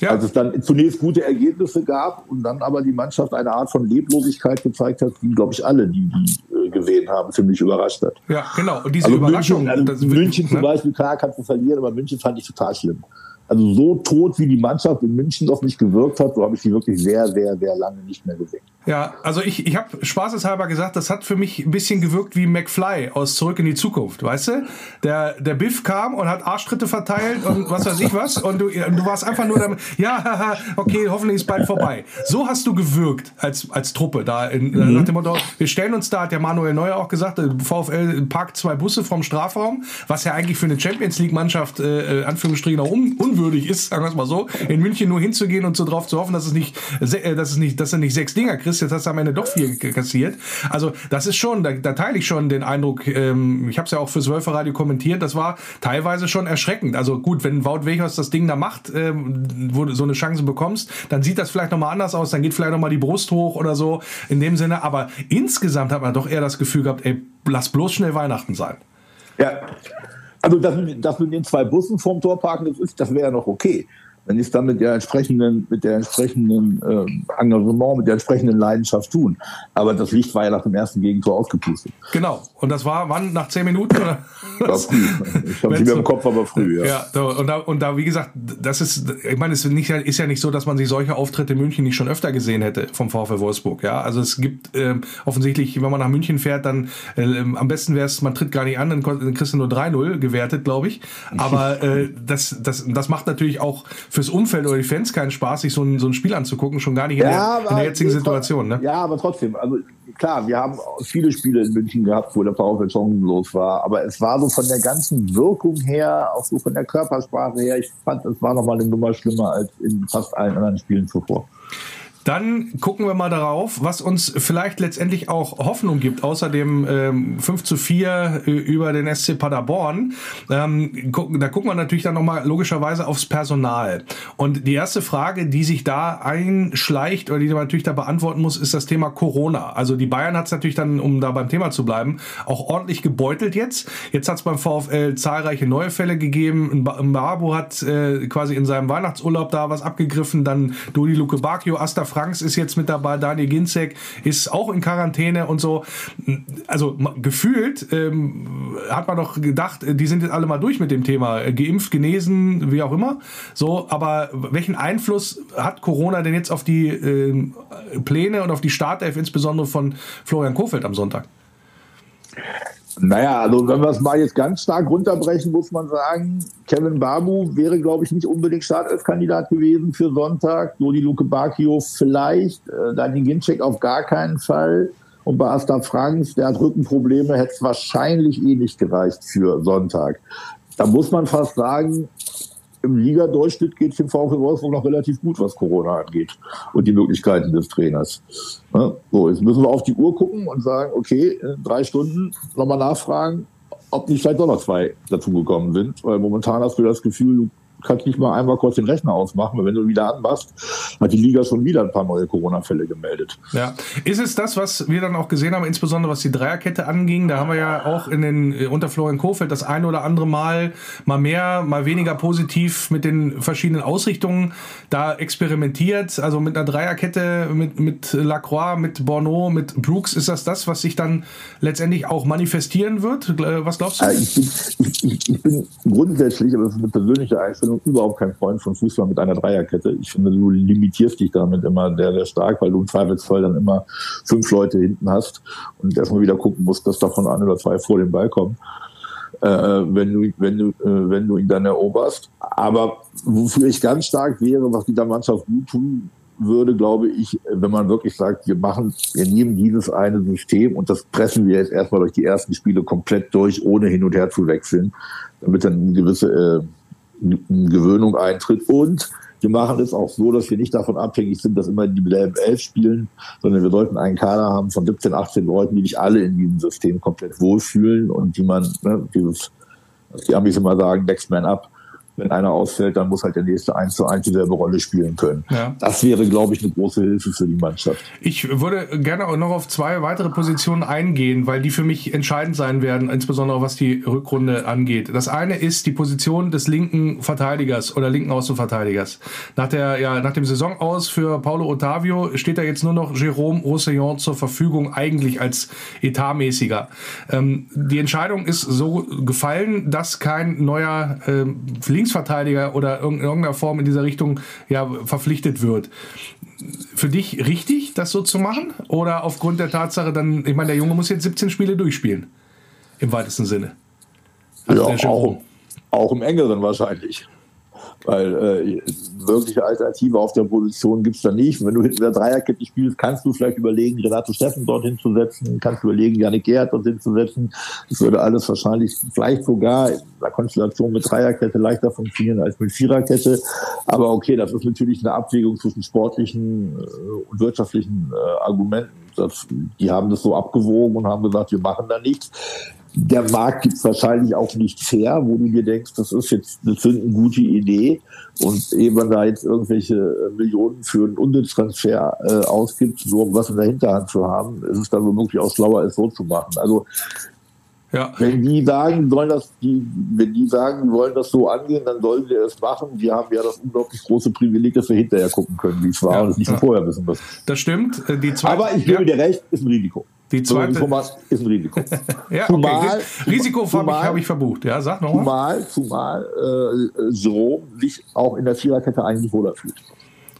Ja. Als es dann zunächst gute Ergebnisse gab und dann aber die Mannschaft eine Art von Leblosigkeit gezeigt hat, die, glaube ich, alle, die die äh, gesehen haben, ziemlich überrascht hat. Ja, genau. Und diese also Überraschung. München, also München zum ne? Beispiel, klar kannst du verlieren, aber München fand ich total schlimm. Also so tot, wie die Mannschaft in München auf mich gewirkt hat, so habe ich sie wirklich sehr, sehr, sehr lange nicht mehr gesehen. Ja, also ich, ich habe spaßeshalber gesagt, das hat für mich ein bisschen gewirkt wie McFly aus Zurück in die Zukunft, weißt du? Der, der Biff kam und hat Arschtritte verteilt und was weiß ich was und du, du warst einfach nur damit, ja, okay, hoffentlich ist bald vorbei. So hast du gewirkt als, als Truppe da in, mhm. nach dem Motto, wir stellen uns da, hat der Manuel Neuer auch gesagt, VfL parkt zwei Busse vom Strafraum, was ja eigentlich für eine Champions League Mannschaft, äh, Anführungsstrichen, auch un, unwürdig ist, sagen wir es mal so, in München nur hinzugehen und so drauf zu hoffen, dass es nicht, äh, dass es nicht, dass er nicht sechs Dinger kriegst, jetzt hast du am Ende doch vier kassiert. Also das ist schon, da, da teile ich schon den Eindruck, ähm, ich habe es ja auch fürs Wölferradio kommentiert, das war teilweise schon erschreckend. Also gut, wenn Wout Weghorst das Ding da macht, ähm, wo du so eine Chance bekommst, dann sieht das vielleicht nochmal anders aus, dann geht vielleicht nochmal die Brust hoch oder so in dem Sinne. Aber insgesamt hat man doch eher das Gefühl gehabt, ey, lass bloß schnell Weihnachten sein. Ja, also dass, dass mit den zwei Bussen vorm Tor parken, das, das wäre ja noch okay wenn ich es dann mit der entsprechenden, mit der entsprechenden äh, Engagement, mit der entsprechenden Leidenschaft tun. Aber das Licht war ja nach dem ersten Gegentor ausgepustet. Genau. Und das war wann? Nach zehn Minuten? Oder? War früh. Ich habe nicht mehr im Kopf, aber früh, ja. Ja, und da, und da, wie gesagt, das ist, ich meine, es ist, nicht, ist ja nicht so, dass man sich solche Auftritte in München nicht schon öfter gesehen hätte vom VfL Wolfsburg. Ja, also es gibt äh, offensichtlich, wenn man nach München fährt, dann äh, am besten wäre es, man tritt gar nicht an, dann kriegst du nur 3-0 gewertet, glaube ich. Aber äh, das, das, das macht natürlich auch fürs Umfeld oder die Fans keinen Spaß, sich so ein, so ein Spiel anzugucken, schon gar nicht in, ja, der, in der jetzigen Situation. Ne? Ja, aber trotzdem, also klar, wir haben viele Spiele in München gehabt, wo der VfL chancenlos war, aber es war so von der ganzen Wirkung her, auch so von der Körpersprache her, ich fand, es war nochmal eine Nummer schlimmer als in fast allen anderen Spielen zuvor. Dann gucken wir mal darauf, was uns vielleicht letztendlich auch Hoffnung gibt, außer dem ähm, 5 zu 4 äh, über den SC Paderborn. Ähm, gucken, da gucken wir natürlich dann nochmal logischerweise aufs Personal. Und die erste Frage, die sich da einschleicht oder die man natürlich da beantworten muss, ist das Thema Corona. Also die Bayern hat es natürlich dann, um da beim Thema zu bleiben, auch ordentlich gebeutelt jetzt. Jetzt hat es beim VfL zahlreiche neue Fälle gegeben. Mabo hat äh, quasi in seinem Weihnachtsurlaub da was abgegriffen. Dann Dodi Luke Bacchio, Asta Franks ist jetzt mit dabei, Daniel Ginzek ist auch in Quarantäne und so. Also gefühlt ähm, hat man doch gedacht, die sind jetzt alle mal durch mit dem Thema, äh, geimpft, genesen, wie auch immer. So, aber welchen Einfluss hat Corona denn jetzt auf die äh, Pläne und auf die Startelf, insbesondere von Florian Kofeld am Sonntag? Naja, also wenn wir es mal jetzt ganz stark runterbrechen, muss man sagen, Kevin Babu wäre, glaube ich, nicht unbedingt Startelf-Kandidat gewesen für Sonntag. Jodi Luke Bakio vielleicht, äh, Daniel Ginczek auf gar keinen Fall. Und bei Asta Franks, der hat Rückenprobleme, hätte es wahrscheinlich eh nicht gereicht für Sonntag. Da muss man fast sagen, im Liga-Durchschnitt geht es dem VfL Wolfsburg noch relativ gut, was Corona angeht und die Möglichkeiten des Trainers. Ja, so, jetzt müssen wir auf die Uhr gucken und sagen, okay, drei Stunden nochmal nachfragen, ob nicht vielleicht doch noch zwei dazugekommen sind, weil momentan hast du das Gefühl, du kannst nicht mal einmal kurz den Rechner ausmachen, weil wenn du wieder anmachst, hat die Liga schon wieder ein paar neue Corona-Fälle gemeldet. Ja, ist es das, was wir dann auch gesehen haben, insbesondere was die Dreierkette anging? Da haben wir ja auch in den äh, unter Florian Kofeld das eine oder andere Mal mal mehr, mal weniger positiv mit den verschiedenen Ausrichtungen da experimentiert. Also mit einer Dreierkette, mit, mit Lacroix, mit Borneau, mit Brooks, ist das das, was sich dann letztendlich auch manifestieren wird? Äh, was glaubst du? Ich bin, ich, ich bin grundsätzlich, aber das ist eine persönliche Einstellung, bin überhaupt kein Freund von Fußball mit einer Dreierkette. Ich finde, du limitierst dich damit immer sehr, sehr stark, weil du im Zweifelsfall dann immer fünf Leute hinten hast und erstmal wieder gucken musst, dass davon ein oder zwei vor dem Ball kommen. Äh, wenn du, wenn du, äh, wenn du ihn dann eroberst. Aber wofür ich ganz stark wäre, was dieser Mannschaft gut tun würde, glaube ich, wenn man wirklich sagt, wir machen, wir nehmen dieses eine System und das pressen wir jetzt erstmal durch die ersten Spiele komplett durch, ohne hin und her zu wechseln, damit dann eine gewisse äh, Gewöhnung eintritt. Und wir machen es auch so, dass wir nicht davon abhängig sind, dass immer dieselben elf spielen, sondern wir sollten einen Kader haben von 17, 18 Leuten, die sich alle in diesem System komplett wohlfühlen und die man, ne, dieses, die Amis immer sagen, next man up, wenn einer ausfällt, dann muss halt der nächste eins zu eins dieselbe Rolle spielen können. Ja. Das wäre, glaube ich, eine große Hilfe für die Mannschaft. Ich würde gerne auch noch auf zwei weitere Positionen eingehen, weil die für mich entscheidend sein werden, insbesondere was die Rückrunde angeht. Das eine ist die Position des linken Verteidigers oder linken Außenverteidigers. Nach der, ja, nach dem Saisonaus für Paulo Ottavio steht da jetzt nur noch Jérôme Roussillon zur Verfügung, eigentlich als etatmäßiger. Ähm, die Entscheidung ist so gefallen, dass kein neuer ähm, Linksverteidiger oder in irgendeiner Form in dieser Richtung ja, verpflichtet wird. Für dich richtig, das so zu machen? Oder aufgrund der Tatsache dann, ich meine, der Junge muss jetzt 17 Spiele durchspielen. Im weitesten Sinne. Also ja, auch, auch im engeren wahrscheinlich. Weil äh, wirkliche Alternative auf der Position gibt es da nicht. wenn du hinter der Dreierkette spielst, kannst du vielleicht überlegen, Renato Steffen dorthin zu setzen, kannst du überlegen, Janik Gerhardt dorthin zu setzen. Das würde alles wahrscheinlich vielleicht sogar in der Konstellation mit Dreierkette leichter funktionieren als mit Viererkette. Aber okay, das ist natürlich eine Abwägung zwischen sportlichen äh, und wirtschaftlichen äh, Argumenten. Das, die haben das so abgewogen und haben gesagt, wir machen da nichts der Markt gibt es wahrscheinlich auch nicht fair, wo du dir denkst, das ist jetzt eine gute Idee und ehe man da jetzt irgendwelche äh, Millionen für einen Unsitztransfer äh, ausgibt, so um was in der Hinterhand zu haben, ist es dann womöglich auch schlauer, es so zu machen. Also ja. Wenn die sagen, sollen das, die, wenn die sagen, wollen das so angehen, dann sollen sie es machen. Wir haben ja das unglaublich große Privileg, dass wir hinterher gucken können, wie es war ja, und es nicht ja. vorher wissen müssen. Das stimmt. Äh, Aber ich gebe dir recht, ist ein Risiko. Die zweite so, Thomas ist ein Risiko. ja, zumal, okay. Risiko habe ich, verbucht. Ja, sag nochmal. Zumal, zumal äh, Jerome sich auch in der Viererkette eigentlich wohler fühlt.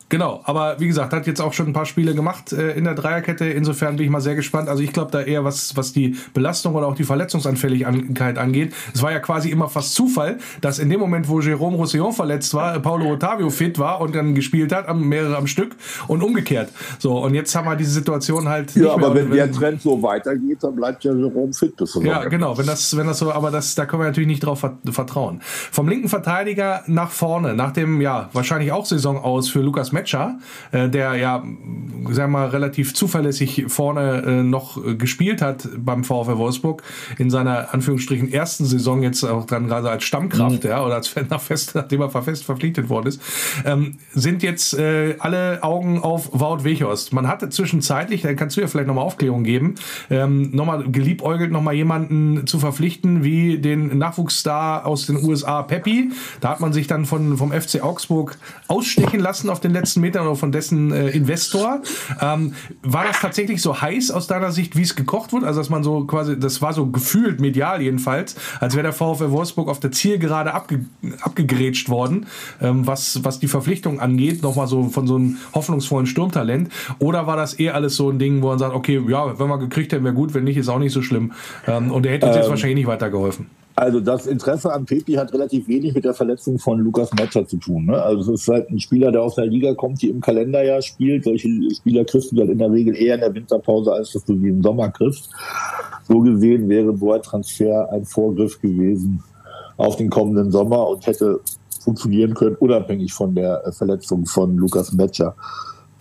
Genau, aber wie gesagt, hat jetzt auch schon ein paar Spiele gemacht äh, in der Dreierkette. Insofern bin ich mal sehr gespannt. Also ich glaube da eher, was, was die Belastung oder auch die Verletzungsanfälligkeit angeht. Es war ja quasi immer fast Zufall, dass in dem Moment, wo Jérôme Roussillon verletzt war, Paulo Ottavio fit war und dann gespielt hat, mehrere am Stück und umgekehrt. So, und jetzt haben wir diese Situation halt. Ja, aber wenn, wenn der Trend so weitergeht, dann bleibt ja Jérôme fit. Bis ja, genau, wenn das, wenn das so, aber das, da können wir natürlich nicht drauf vertrauen. Vom linken Verteidiger nach vorne, nach dem, ja, wahrscheinlich auch Saison aus für Lukas Metscher, äh, der ja, sagen wir mal, relativ zuverlässig vorne äh, noch gespielt hat beim VfL Wolfsburg in seiner Anführungsstrichen ersten Saison jetzt auch dann gerade als Stammkraft, mhm. ja, oder als nach fest, nachdem er fest verpflichtet worden ist, ähm, sind jetzt äh, alle Augen auf Wout Weghorst. Man hatte zwischenzeitlich, da kannst du ja vielleicht nochmal Aufklärung geben, ähm, nochmal geliebäugelt, nochmal jemanden zu verpflichten, wie den Nachwuchsstar aus den USA Peppi. Da hat man sich dann von, vom FC Augsburg ausstechen lassen auf den letzten letzten Metern oder von dessen äh, Investor. Ähm, war das tatsächlich so heiß aus deiner Sicht, wie es gekocht wird? Also, dass man so quasi, das war so gefühlt medial jedenfalls, als wäre der VfL Wolfsburg auf der Zielgerade abge, abgegrätscht worden, ähm, was, was die Verpflichtung angeht, nochmal so von so einem hoffnungsvollen Sturmtalent. Oder war das eher alles so ein Ding, wo man sagt, okay, ja, wenn wir gekriegt hätten, wäre gut, wenn nicht, ist auch nicht so schlimm. Ähm, und der hätte uns ähm, jetzt wahrscheinlich nicht weitergeholfen. Also das Interesse an Pepi hat relativ wenig mit der Verletzung von Lukas Metscher zu tun. Ne? Also es ist halt ein Spieler, der aus der Liga kommt, die im Kalenderjahr spielt. Solche Spieler kriegst du dann in der Regel eher in der Winterpause, als dass du sie im Sommer kriegst. So gesehen wäre ein Transfer ein Vorgriff gewesen auf den kommenden Sommer und hätte funktionieren können, unabhängig von der Verletzung von Lukas Metscher.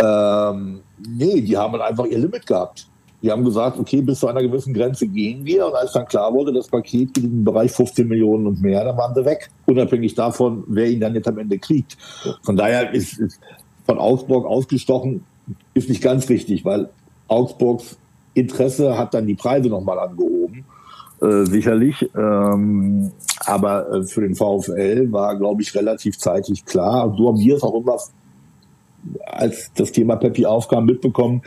Ähm, nee, die haben halt einfach ihr Limit gehabt. Die haben gesagt, okay, bis zu einer gewissen Grenze gehen wir. Und als dann klar wurde, das Paket geht im Bereich 15 Millionen und mehr, dann waren sie weg. Unabhängig davon, wer ihn dann jetzt am Ende kriegt. Von daher ist, ist von Augsburg ausgestochen, ist nicht ganz richtig, weil Augsburgs Interesse hat dann die Preise nochmal angehoben. Äh, sicherlich. Ähm, aber äh, für den VfL war, glaube ich, relativ zeitig klar. Und so haben wir es auch immer, als das Thema Peppi aufkam, mitbekommen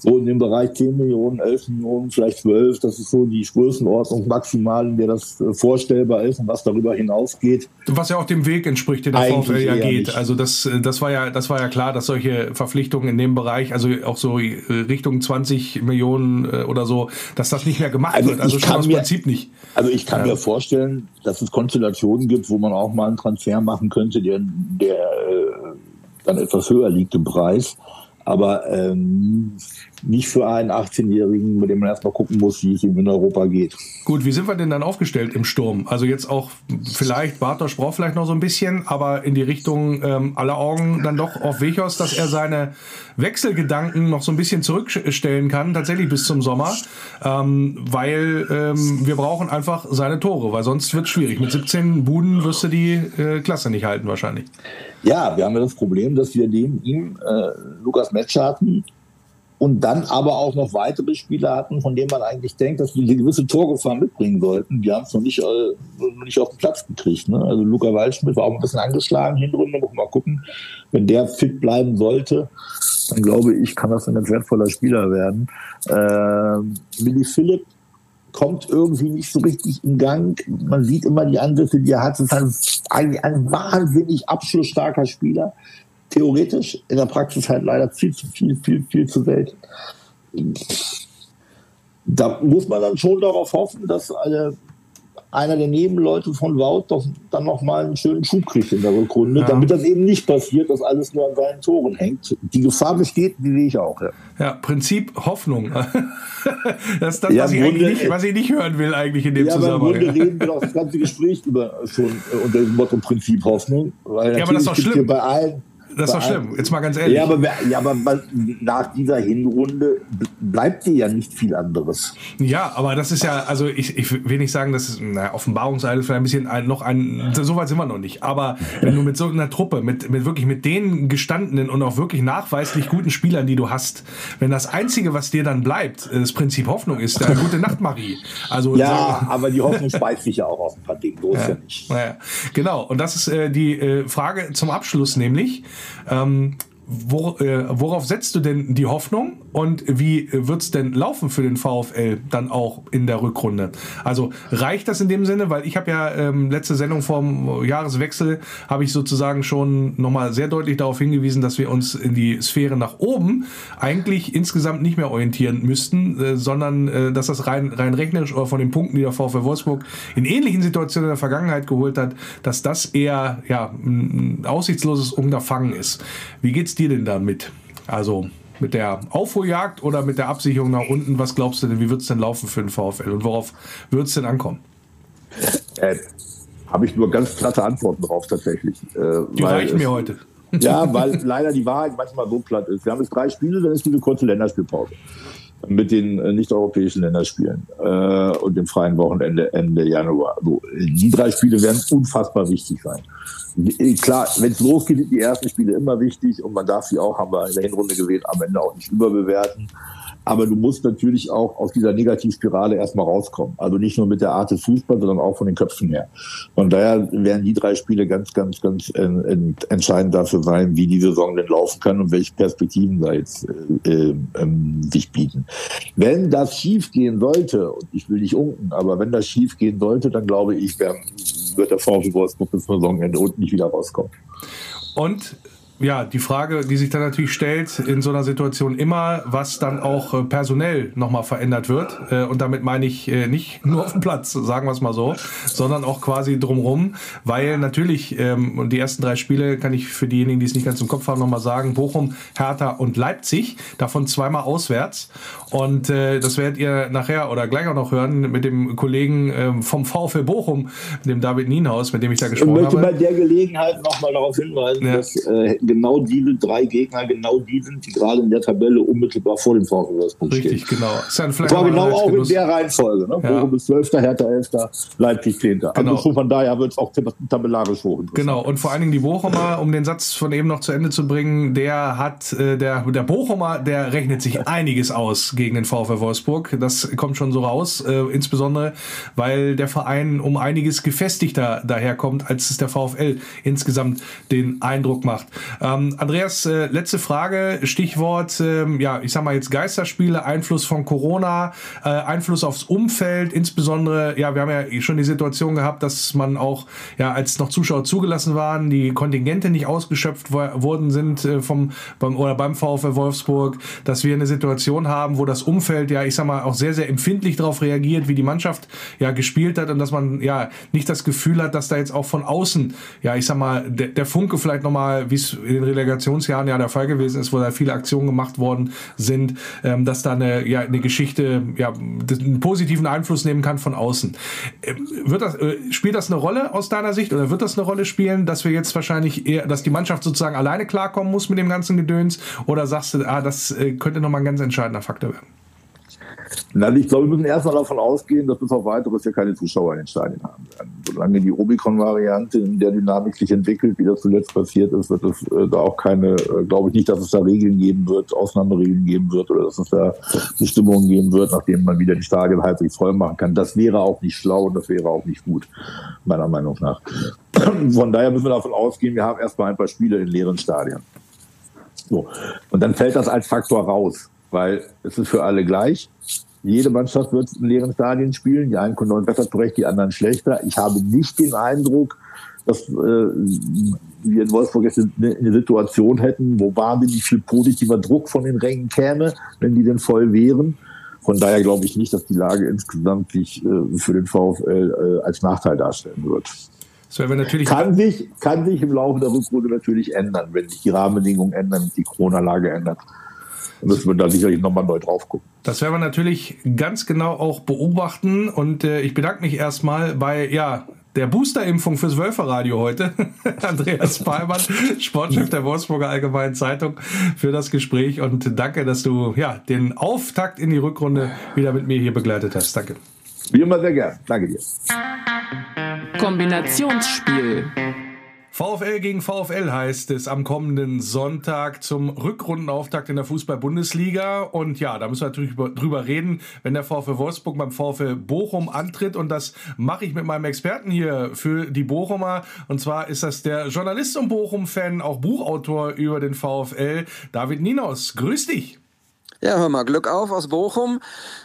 so in dem Bereich 10 Millionen, 11 Millionen, vielleicht 12. Das ist so die Größenordnung maximal, in der das äh, vorstellbar ist und was darüber hinausgeht. Was ja auch dem Weg entspricht, den der VfL ja geht. Nicht. Also das, äh, das war ja, das war ja klar, dass solche Verpflichtungen in dem Bereich, also auch so äh, Richtung 20 Millionen oder so, dass das nicht mehr gemacht also wird. Also schon aus mir, Prinzip nicht. Also ich kann ja. mir vorstellen, dass es Konstellationen gibt, wo man auch mal einen Transfer machen könnte, der, der dann etwas höher liegt im Preis aber ähm, nicht für einen 18-Jährigen, mit dem man erstmal gucken muss, wie es ihm in Europa geht. Gut, wie sind wir denn dann aufgestellt im Sturm? Also jetzt auch vielleicht, Bartosch braucht vielleicht noch so ein bisschen, aber in die Richtung ähm, aller Augen dann doch auf Wechos, dass er seine Wechselgedanken noch so ein bisschen zurückstellen kann, tatsächlich bis zum Sommer, ähm, weil ähm, wir brauchen einfach seine Tore, weil sonst wird es schwierig. Mit 17 Buden wirst du die äh, Klasse nicht halten wahrscheinlich. Ja, wir haben ja das Problem, dass wir neben ihm äh, Lukas Metscher hatten und dann aber auch noch weitere Spieler hatten, von denen man eigentlich denkt, dass sie eine gewisse Torgefahr mitbringen sollten. Die haben es noch nicht, äh, nicht auf den Platz gekriegt. Ne? Also Luca Waldschmidt war auch ein bisschen angeschlagen, Hinrunde, muss mal gucken. Wenn der fit bleiben sollte, dann glaube ich, kann das ein ganz wertvoller Spieler werden. Äh, Willi Philipp kommt irgendwie nicht so richtig in Gang. Man sieht immer die Ansätze, die er hat. Es ist ein, ein wahnsinnig abschlussstarker Spieler. Theoretisch, in der Praxis halt leider viel zu viel, viel, viel zu selten. Da muss man dann schon darauf hoffen, dass eine einer der Nebenleute von Wout doch dann nochmal einen schönen Schub kriegt in der Rückrunde, ja. damit das eben nicht passiert, dass alles nur an seinen Toren hängt. Die Gefahr besteht, die sehe ich auch. Ja, ja Prinzip Hoffnung. das ist das, ja, was, ich Grunde, nicht, was, ich nicht, hören will eigentlich in dem ja, Zusammenhang. Aber im Grunde reden wir doch das ganze Gespräch über schon äh, unter dem Motto Prinzip Hoffnung. Weil ja, aber das ist doch schlimm. Bei allen, das ist doch schlimm. Jetzt mal ganz ehrlich. Ja, aber, ja, aber nach dieser Hinrunde bleibt dir ja nicht viel anderes. Ja, aber das ist ja, also ich, ich will nicht sagen, das ist eine Offenbarungseil vielleicht ein bisschen ein, noch ein, so weit sind wir noch nicht. Aber wenn du mit so einer Truppe, mit, mit wirklich mit den gestandenen und auch wirklich nachweislich guten Spielern, die du hast, wenn das Einzige, was dir dann bleibt, das Prinzip Hoffnung ist, dann gute Nacht, Marie. Also, ja, so, aber die Hoffnung speist sich ja auch aus ein paar Dingen. So ist ja nicht. Ja, genau. Und das ist äh, die äh, Frage zum Abschluss, nämlich, ähm, Wor, äh, worauf setzt du denn die Hoffnung und wie wird es denn laufen für den VfL dann auch in der Rückrunde? Also reicht das in dem Sinne, weil ich habe ja ähm, letzte Sendung vom Jahreswechsel habe ich sozusagen schon nochmal sehr deutlich darauf hingewiesen, dass wir uns in die Sphäre nach oben eigentlich insgesamt nicht mehr orientieren müssten, äh, sondern äh, dass das rein, rein rechnerisch oder von den Punkten, die der VfL Wolfsburg in ähnlichen Situationen in der Vergangenheit geholt hat, dass das eher ja, ein aussichtsloses Unterfangen ist. Wie geht's dir denn damit? Also mit der Aufholjagd oder mit der Absicherung nach unten? Was glaubst du denn, wie wird es denn laufen für den VfL und worauf wird es denn ankommen? Äh, Habe ich nur ganz platte Antworten drauf tatsächlich. Äh, die reichen mir heute. Ja, weil leider die Wahrheit manchmal so platt ist. Wir haben jetzt drei Spiele, dann ist diese kurze Länderspielpause mit den äh, nicht-europäischen Länderspielen äh, und dem freien Wochenende Ende Januar. So, die drei Spiele werden unfassbar wichtig sein. Klar, wenn es losgeht, sind die ersten Spiele immer wichtig und man darf sie auch, haben wir in der Hinrunde gewählt, am Ende auch nicht überbewerten. Aber du musst natürlich auch aus dieser Negativspirale erstmal rauskommen. Also nicht nur mit der Art des Fußballs, sondern auch von den Köpfen her. Von daher werden die drei Spiele ganz, ganz, ganz äh, entscheidend dafür sein, wie die Saison denn laufen kann und welche Perspektiven da jetzt äh, äh, sich bieten. Wenn das schief gehen sollte, und ich will nicht unken, aber wenn das schief gehen sollte, dann glaube ich, wird der VfB Wolfsburg bis zum Saisonende unten nicht wieder rauskommen. Und ja, die Frage, die sich dann natürlich stellt in so einer Situation immer, was dann auch äh, personell nochmal verändert wird. Äh, und damit meine ich äh, nicht nur auf dem Platz, sagen wir es mal so, sondern auch quasi drumrum, weil natürlich, ähm, und die ersten drei Spiele kann ich für diejenigen, die es nicht ganz im Kopf haben, nochmal sagen, Bochum, Hertha und Leipzig, davon zweimal auswärts. Und äh, das werdet ihr nachher oder gleich auch noch hören mit dem Kollegen ähm, vom VfL Bochum, dem David Nienhaus, mit dem ich da gesprochen habe. Ich möchte habe. bei der Gelegenheit nochmal darauf hinweisen, ja. dass äh, genau diese drei Gegner genau die sind, die gerade in der Tabelle unmittelbar vor dem VfL Wolfsburg stehen. Richtig, genau. Ist ja war genau auch in der Reihenfolge. Ne? Ja. Bochum ist 12., Hertha 11., Leipzig 10. Also genau. Also von daher wird es auch tabellarisch hoch. Genau, und vor allen Dingen die Bochumer, um den Satz von eben noch zu Ende zu bringen, der hat, äh, der, der Bochumer, der rechnet sich einiges aus gegen den VfL Wolfsburg. Das kommt schon so raus, äh, insbesondere, weil der Verein um einiges gefestigter daherkommt, als es der VfL insgesamt den Eindruck macht. Ähm, Andreas, äh, letzte Frage, Stichwort, ähm, ja, ich sag mal jetzt Geisterspiele, Einfluss von Corona, äh, Einfluss aufs Umfeld, insbesondere, ja, wir haben ja schon die Situation gehabt, dass man auch, ja, als noch Zuschauer zugelassen waren, die Kontingente nicht ausgeschöpft worden sind äh, vom beim, oder beim VfL Wolfsburg, dass wir eine Situation haben, wo das Umfeld ja, ich sag mal, auch sehr, sehr empfindlich darauf reagiert, wie die Mannschaft ja gespielt hat und dass man ja nicht das Gefühl hat, dass da jetzt auch von außen, ja, ich sag mal, der, der Funke vielleicht nochmal, wie es in den Relegationsjahren ja der Fall gewesen ist, wo da viele Aktionen gemacht worden sind, ähm, dass da eine, ja, eine Geschichte ja, einen positiven Einfluss nehmen kann von außen. Ähm, wird das, äh, spielt das eine Rolle aus deiner Sicht oder wird das eine Rolle spielen, dass wir jetzt wahrscheinlich eher, dass die Mannschaft sozusagen alleine klarkommen muss mit dem ganzen Gedöns oder sagst du, ah, das äh, könnte nochmal ein ganz entscheidender Faktor werden? Na, ich glaube, wir müssen erstmal davon ausgehen, dass bis auf weiteres wir keine Zuschauer in den Stadien haben werden. Solange die Omikron-Variante in der Dynamik sich entwickelt, wie das zuletzt passiert ist, wird es äh, da auch keine, äh, glaube ich nicht, dass es da Regeln geben wird, Ausnahmeregeln geben wird oder dass es da Bestimmungen geben wird, nachdem man wieder die Stadien halbwegs voll machen kann. Das wäre auch nicht schlau und das wäre auch nicht gut, meiner Meinung nach. Von daher müssen wir davon ausgehen, wir haben erstmal ein paar Spiele in leeren Stadien. So. Und dann fällt das als Faktor raus weil es ist für alle gleich. Jede Mannschaft wird in leeren Stadien spielen. Die einen kommen besser zurecht, die anderen schlechter. Ich habe nicht den Eindruck, dass äh, wir in Wolfsburg jetzt eine, eine, Situation hätten, wo wahnsinnig viel positiver Druck von den Rängen käme, wenn die denn voll wären. Von daher glaube ich nicht, dass die Lage insgesamt sich äh, für den VfL äh, als Nachteil darstellen wird. kann, sich, kann sich im Laufe der Rückrunde natürlich ändern, wenn sich die Rahmenbedingungen ändern, die Corona-Lage ändert müssen wir da sicherlich nochmal neu drauf gucken. Das werden wir natürlich ganz genau auch beobachten und äh, ich bedanke mich erstmal bei ja, der Boosterimpfung fürs Wölferradio heute. Andreas Palmann, Sportchef der Wolfsburger Allgemeinen Zeitung, für das Gespräch und danke, dass du ja, den Auftakt in die Rückrunde wieder mit mir hier begleitet hast. Danke. Wie immer sehr gern. Danke dir. Kombinationsspiel. VfL gegen VfL heißt es am kommenden Sonntag zum Rückrundenauftakt in der Fußball-Bundesliga. Und ja, da müssen wir natürlich drüber reden, wenn der VfL Wolfsburg beim VfL Bochum antritt. Und das mache ich mit meinem Experten hier für die Bochumer. Und zwar ist das der Journalist und Bochum-Fan, auch Buchautor über den VfL, David Ninos. Grüß dich. Ja, hör mal, Glück auf aus Bochum.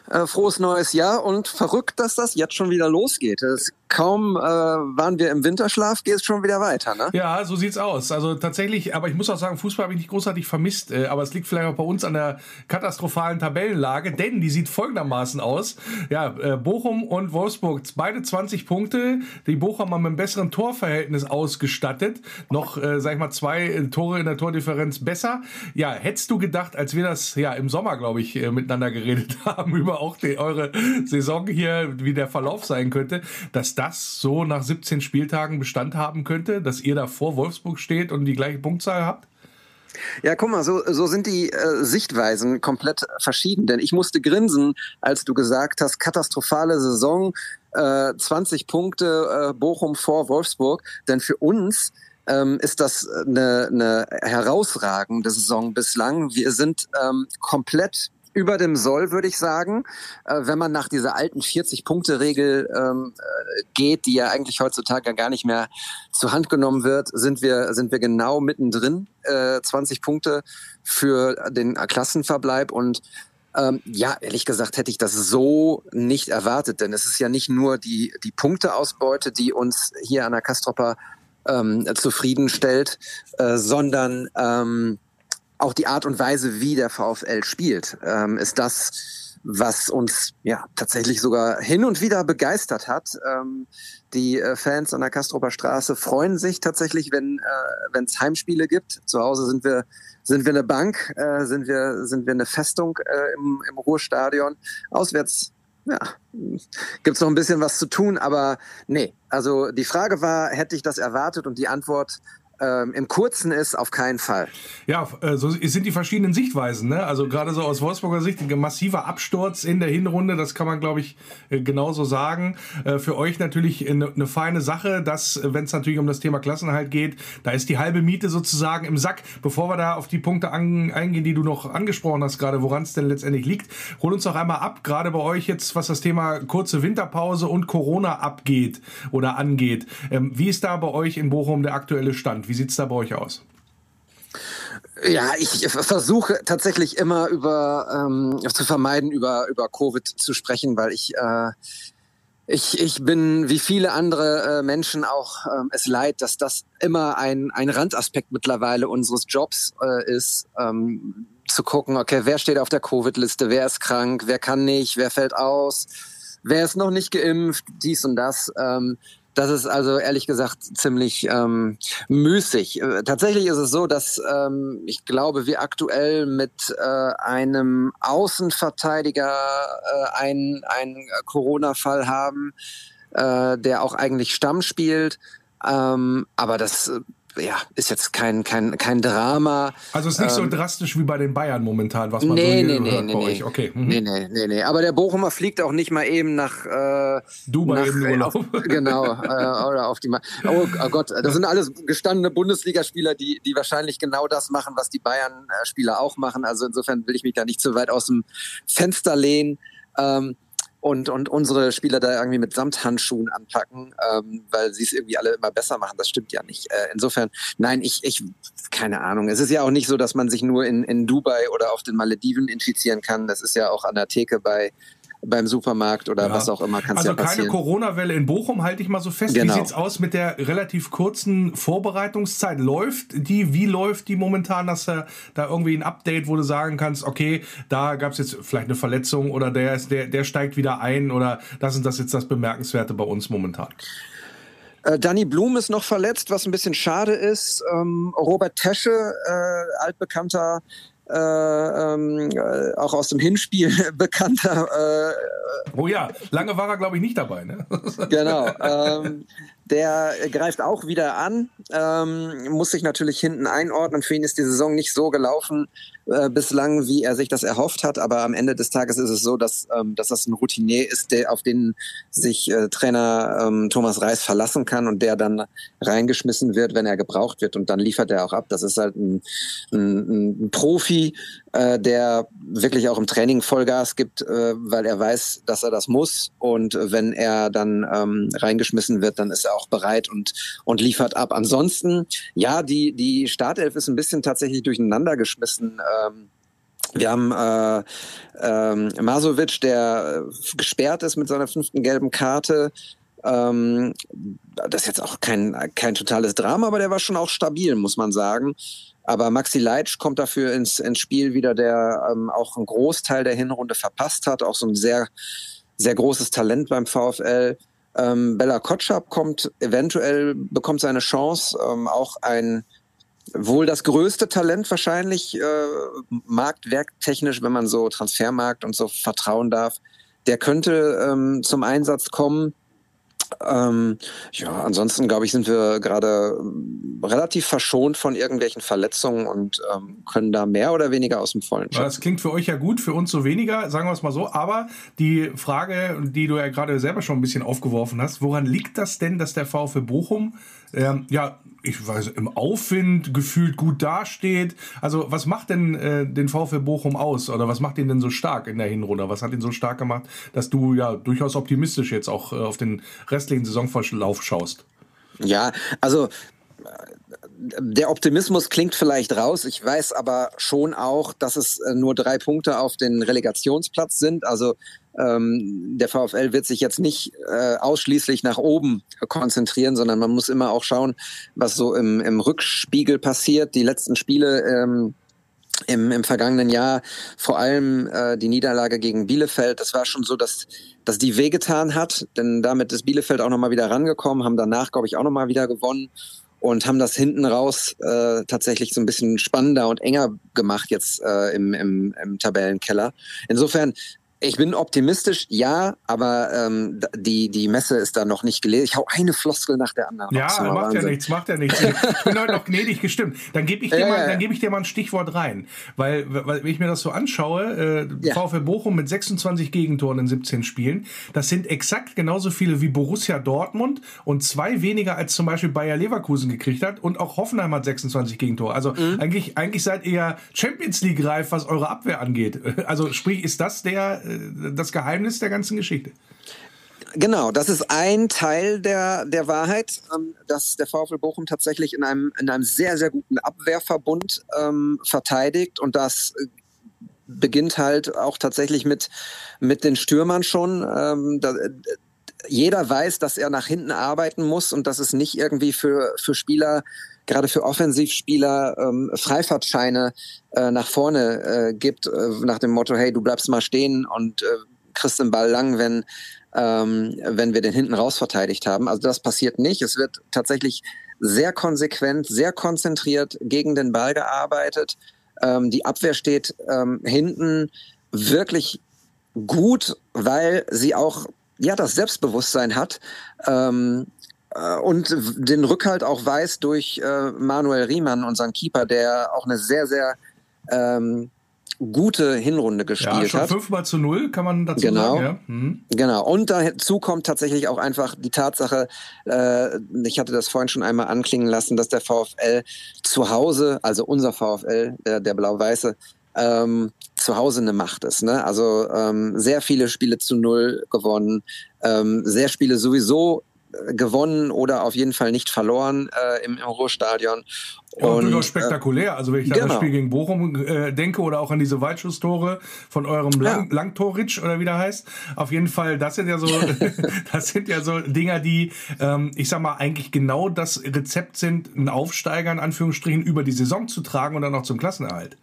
Äh, frohes neues Jahr und verrückt, dass das jetzt schon wieder losgeht. Es kaum äh, waren wir im Winterschlaf, geht es schon wieder weiter, ne? Ja, so sieht's aus. Also tatsächlich, aber ich muss auch sagen, Fußball habe ich nicht großartig vermisst. Äh, aber es liegt vielleicht auch bei uns an der katastrophalen Tabellenlage, denn die sieht folgendermaßen aus. Ja, äh, Bochum und Wolfsburg, beide 20 Punkte. Die Bochum haben mit einem besseren Torverhältnis ausgestattet. Noch, äh, sag ich mal, zwei äh, Tore in der Tordifferenz besser. Ja, hättest du gedacht, als wir das ja im Sommer, glaube ich, äh, miteinander geredet haben, über auch die, eure Saison hier, wie der Verlauf sein könnte, dass das so nach 17 Spieltagen Bestand haben könnte, dass ihr da vor Wolfsburg steht und die gleiche Punktzahl habt? Ja, guck mal, so, so sind die äh, Sichtweisen komplett verschieden. Denn ich musste grinsen, als du gesagt hast, katastrophale Saison, äh, 20 Punkte äh, Bochum vor Wolfsburg. Denn für uns ähm, ist das eine, eine herausragende Saison bislang. Wir sind ähm, komplett über dem Soll, würde ich sagen. Äh, wenn man nach dieser alten 40-Punkte-Regel ähm, äh, geht, die ja eigentlich heutzutage gar nicht mehr zur Hand genommen wird, sind wir, sind wir genau mittendrin. Äh, 20 Punkte für den Klassenverbleib und ähm, ja, ehrlich gesagt hätte ich das so nicht erwartet, denn es ist ja nicht nur die, die Punkteausbeute, die uns hier an der Kastropper ähm, zufriedenstellt, äh, sondern ähm, auch die Art und Weise, wie der VfL spielt, ähm, ist das, was uns ja tatsächlich sogar hin und wieder begeistert hat. Ähm, die äh, Fans an der Kastroper Straße freuen sich tatsächlich, wenn äh, es Heimspiele gibt. Zu Hause sind wir sind wir eine Bank, äh, sind wir sind wir eine Festung äh, im, im Ruhrstadion. Auswärts ja, gibt es noch ein bisschen was zu tun, aber nee. Also die Frage war, hätte ich das erwartet? Und die Antwort ähm, Im Kurzen ist auf keinen Fall. Ja, äh, so sind die verschiedenen Sichtweisen. Ne? Also gerade so aus Wolfsburger Sicht, ein massiver Absturz in der Hinrunde, das kann man, glaube ich, äh, genauso sagen. Äh, für euch natürlich eine, eine feine Sache, dass, wenn es natürlich um das Thema Klassenhalt geht, da ist die halbe Miete sozusagen im Sack. Bevor wir da auf die Punkte eingehen, die du noch angesprochen hast, gerade woran es denn letztendlich liegt, hol uns doch einmal ab, gerade bei euch jetzt, was das Thema kurze Winterpause und Corona abgeht oder angeht. Ähm, wie ist da bei euch in Bochum der aktuelle Stand? Wie sieht es da bei euch aus? Ja, ich versuche tatsächlich immer über ähm, zu vermeiden, über, über Covid zu sprechen, weil ich, äh, ich, ich bin wie viele andere äh, Menschen auch ähm, es leid, dass das immer ein, ein Randaspekt mittlerweile unseres Jobs äh, ist. Ähm, zu gucken, okay, wer steht auf der Covid-Liste, wer ist krank, wer kann nicht, wer fällt aus, wer ist noch nicht geimpft, dies und das. Ähm, das ist also ehrlich gesagt ziemlich ähm, müßig. Äh, tatsächlich ist es so, dass ähm, ich glaube, wir aktuell mit äh, einem Außenverteidiger äh, einen, einen Corona-Fall haben, äh, der auch eigentlich Stamm spielt. Ähm, aber das äh, ja, ist jetzt kein, kein, kein Drama. Also es ist nicht ähm, so drastisch wie bei den Bayern momentan, was man nee, so nee, nee, hört nee, bei nee. euch. Okay. Mhm. Nee, nee, nee, nee. Aber der Bochumer fliegt auch nicht mal eben nach äh, Dubai nach, eben Urlaub. Auf, genau, äh, oder auf die Ma oh, oh, Gott, das sind alles gestandene Bundesligaspieler, die, die wahrscheinlich genau das machen, was die Bayern-Spieler auch machen. Also insofern will ich mich da nicht zu weit aus dem Fenster lehnen. Ähm, und, und unsere Spieler da irgendwie mit Samthandschuhen anpacken, ähm, weil sie es irgendwie alle immer besser machen. Das stimmt ja nicht. Äh, insofern, nein, ich, ich, keine Ahnung. Es ist ja auch nicht so, dass man sich nur in, in Dubai oder auf den Malediven infizieren kann. Das ist ja auch an der Theke bei beim Supermarkt oder ja. was auch immer kann Also ja keine Corona-Welle in Bochum, halte ich mal so fest. Genau. Wie sieht's aus mit der relativ kurzen Vorbereitungszeit? Läuft die, wie läuft die momentan, dass da, da irgendwie ein Update, wo du sagen kannst, okay, da gab es jetzt vielleicht eine Verletzung oder der, ist, der, der steigt wieder ein oder das ist das jetzt das Bemerkenswerte bei uns momentan? Äh, Danny Blum ist noch verletzt, was ein bisschen schade ist. Ähm, Robert Tesche, äh, altbekannter äh, ähm, äh, auch aus dem Hinspiel bekannter. Äh, oh ja, lange war er, glaube ich, nicht dabei. Ne? genau. Ähm, der greift auch wieder an, ähm, muss sich natürlich hinten einordnen. Für ihn ist die Saison nicht so gelaufen äh, bislang, wie er sich das erhofft hat. Aber am Ende des Tages ist es so, dass, ähm, dass das ein Routinier ist, der, auf den sich äh, Trainer ähm, Thomas Reis verlassen kann und der dann reingeschmissen wird, wenn er gebraucht wird. Und dann liefert er auch ab. Das ist halt ein, ein, ein Profi, äh, der wirklich auch im Training Vollgas gibt, äh, weil er weiß, dass er das muss. Und wenn er dann ähm, reingeschmissen wird, dann ist er auch bereit und, und liefert ab. Ansonsten, ja, die, die Startelf ist ein bisschen tatsächlich durcheinander geschmissen. Ähm, wir haben äh, ähm, Masovic, der gesperrt ist mit seiner fünften gelben Karte. Ähm, das ist jetzt auch kein, kein totales Drama, aber der war schon auch stabil, muss man sagen. Aber Maxi Leitsch kommt dafür ins, ins Spiel wieder, der ähm, auch einen Großteil der Hinrunde verpasst hat, auch so ein sehr, sehr großes Talent beim VfL. Ähm, Bella Kotschap kommt eventuell, bekommt seine Chance, ähm, auch ein wohl das größte Talent wahrscheinlich, äh, marktwerktechnisch, wenn man so Transfermarkt und so vertrauen darf. Der könnte ähm, zum Einsatz kommen. Ähm, ja, ansonsten glaube ich, sind wir gerade ähm, relativ verschont von irgendwelchen Verletzungen und ähm, können da mehr oder weniger aus dem Vollen schauen. Das klingt für euch ja gut, für uns so weniger, sagen wir es mal so. Aber die Frage, die du ja gerade selber schon ein bisschen aufgeworfen hast, woran liegt das denn, dass der VfB Bochum ähm, ja ich weiß, im Aufwind gefühlt gut dasteht. Also was macht denn äh, den VfL Bochum aus oder was macht ihn denn so stark in der Hinrunde? Was hat ihn so stark gemacht, dass du ja durchaus optimistisch jetzt auch äh, auf den restlichen Saisonverlauf schaust? Ja, also der Optimismus klingt vielleicht raus. Ich weiß aber schon auch, dass es äh, nur drei Punkte auf den Relegationsplatz sind. Also ähm, der VfL wird sich jetzt nicht äh, ausschließlich nach oben konzentrieren, sondern man muss immer auch schauen, was so im, im Rückspiegel passiert. Die letzten Spiele ähm, im, im vergangenen Jahr, vor allem äh, die Niederlage gegen Bielefeld, das war schon so, dass, dass die wehgetan hat, denn damit ist Bielefeld auch nochmal wieder rangekommen, haben danach, glaube ich, auch nochmal wieder gewonnen und haben das hinten raus äh, tatsächlich so ein bisschen spannender und enger gemacht jetzt äh, im, im, im Tabellenkeller. Insofern ich bin optimistisch, ja, aber ähm, die, die Messe ist da noch nicht gelesen. Ich hau eine Floskel nach der anderen. Ja, macht Wahnsinn. ja nichts, macht ja nichts. Ich bin heute noch gnädig gestimmt. Dann gebe ich, dir mal, dann geb ich dir mal ein Stichwort rein. Weil, weil wenn ich mir das so anschaue, äh, ja. VfL Bochum mit 26 Gegentoren in 17 Spielen, das sind exakt genauso viele wie Borussia Dortmund und zwei weniger als zum Beispiel Bayer Leverkusen gekriegt hat. Und auch Hoffenheim hat 26 Gegentore. Also mhm. eigentlich, eigentlich seid ihr Champions League reif, was eure Abwehr angeht. Also sprich, ist das der äh, das Geheimnis der ganzen Geschichte. Genau, das ist ein Teil der, der Wahrheit, ähm, dass der VfL Bochum tatsächlich in einem, in einem sehr, sehr guten Abwehrverbund ähm, verteidigt und das äh, beginnt halt auch tatsächlich mit, mit den Stürmern schon. Ähm, da, äh, jeder weiß, dass er nach hinten arbeiten muss und dass es nicht irgendwie für, für Spieler gerade für Offensivspieler ähm, Freifahrtscheine äh, nach vorne äh, gibt, äh, nach dem Motto, hey, du bleibst mal stehen und äh, kriegst den Ball lang, wenn, ähm, wenn wir den hinten raus verteidigt haben. Also das passiert nicht. Es wird tatsächlich sehr konsequent, sehr konzentriert gegen den Ball gearbeitet. Ähm, die Abwehr steht ähm, hinten wirklich gut, weil sie auch ja das Selbstbewusstsein hat, ähm, äh, und den Rückhalt auch weiß durch äh, Manuel Riemann, unseren Keeper, der auch eine sehr, sehr ähm, gute Hinrunde gespielt ja, schon hat. Fünfmal zu null kann man dazu genau, sagen. Ja. Mhm. Genau. Und dazu kommt tatsächlich auch einfach die Tatsache, äh, ich hatte das vorhin schon einmal anklingen lassen, dass der VfL zu Hause, also unser VfL, der, der Blau-Weiße, ähm, zu Hause eine Macht ist. Ne? Also ähm, sehr viele Spiele zu null gewonnen, ähm, sehr Spiele sowieso gewonnen oder auf jeden Fall nicht verloren äh, im, im Ruhrstadion. Ja, und, durchaus äh, spektakulär. Also wenn ich genau. an das Spiel gegen Bochum äh, denke oder auch an diese Weitschusstore von eurem Lang ja. Langtoritsch oder wie der heißt. Auf jeden Fall, das sind ja so, das sind ja so Dinger, die, ähm, ich sag mal, eigentlich genau das Rezept sind, einen Aufsteiger in Anführungsstrichen über die Saison zu tragen und dann noch zum Klassenerhalt.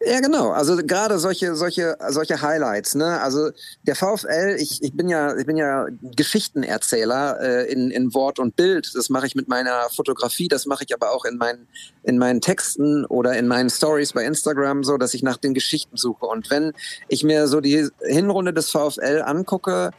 Ja, genau. Also gerade solche, solche, solche Highlights. Ne? Also der VfL, ich, ich bin ja, ich bin ja Geschichtenerzähler äh, in, in Wort und Bild. Das mache ich mit meiner Fotografie, das mache ich aber auch in meinen, in meinen Texten oder in meinen Stories bei Instagram, so dass ich nach den Geschichten suche. Und wenn ich mir so die Hinrunde des VfL angucke,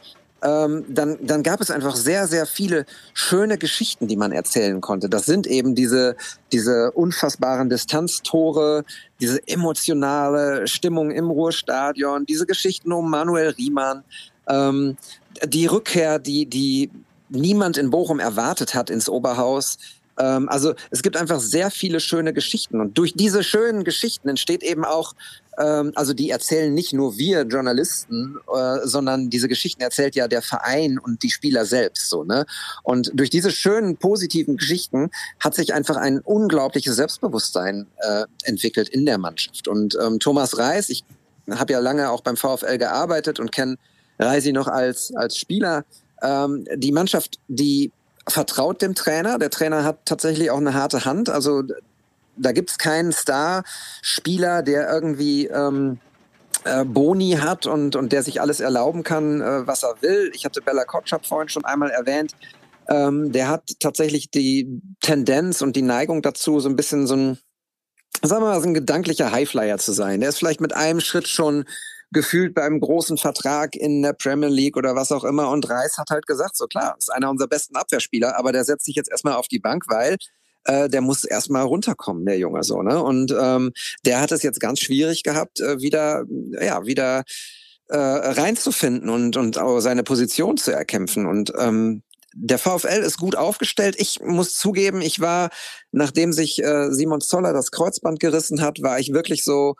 ähm, dann, dann gab es einfach sehr, sehr viele schöne Geschichten, die man erzählen konnte. Das sind eben diese, diese unfassbaren Distanztore, diese emotionale Stimmung im Ruhrstadion, diese Geschichten um Manuel Riemann, ähm, die Rückkehr, die, die niemand in Bochum erwartet hat ins Oberhaus. Ähm, also es gibt einfach sehr viele schöne Geschichten und durch diese schönen Geschichten entsteht eben auch ähm, also die erzählen nicht nur wir Journalisten, äh, sondern diese Geschichten erzählt ja der Verein und die Spieler selbst so, ne? Und durch diese schönen positiven Geschichten hat sich einfach ein unglaubliches Selbstbewusstsein äh, entwickelt in der Mannschaft. Und ähm, Thomas Reis, ich habe ja lange auch beim VfL gearbeitet und kenne Reisi noch als als Spieler. Ähm, die Mannschaft, die vertraut dem Trainer. Der Trainer hat tatsächlich auch eine harte Hand. Also da gibt es keinen Star-Spieler, der irgendwie ähm, äh, Boni hat und, und der sich alles erlauben kann, äh, was er will. Ich hatte Bella Kotschap vorhin schon einmal erwähnt. Ähm, der hat tatsächlich die Tendenz und die Neigung dazu, so ein bisschen so ein, sagen wir mal, so ein gedanklicher Highflyer zu sein. Der ist vielleicht mit einem Schritt schon gefühlt beim großen Vertrag in der Premier League oder was auch immer. Und Reis hat halt gesagt, so klar, ist einer unserer besten Abwehrspieler, aber der setzt sich jetzt erstmal auf die Bank, weil äh, der muss erstmal runterkommen, der Junge so, ne? Und ähm, der hat es jetzt ganz schwierig gehabt, äh, wieder, ja, wieder äh, reinzufinden und, und auch seine Position zu erkämpfen. Und ähm, der VfL ist gut aufgestellt. Ich muss zugeben, ich war, nachdem sich äh, Simon Zoller das Kreuzband gerissen hat, war ich wirklich so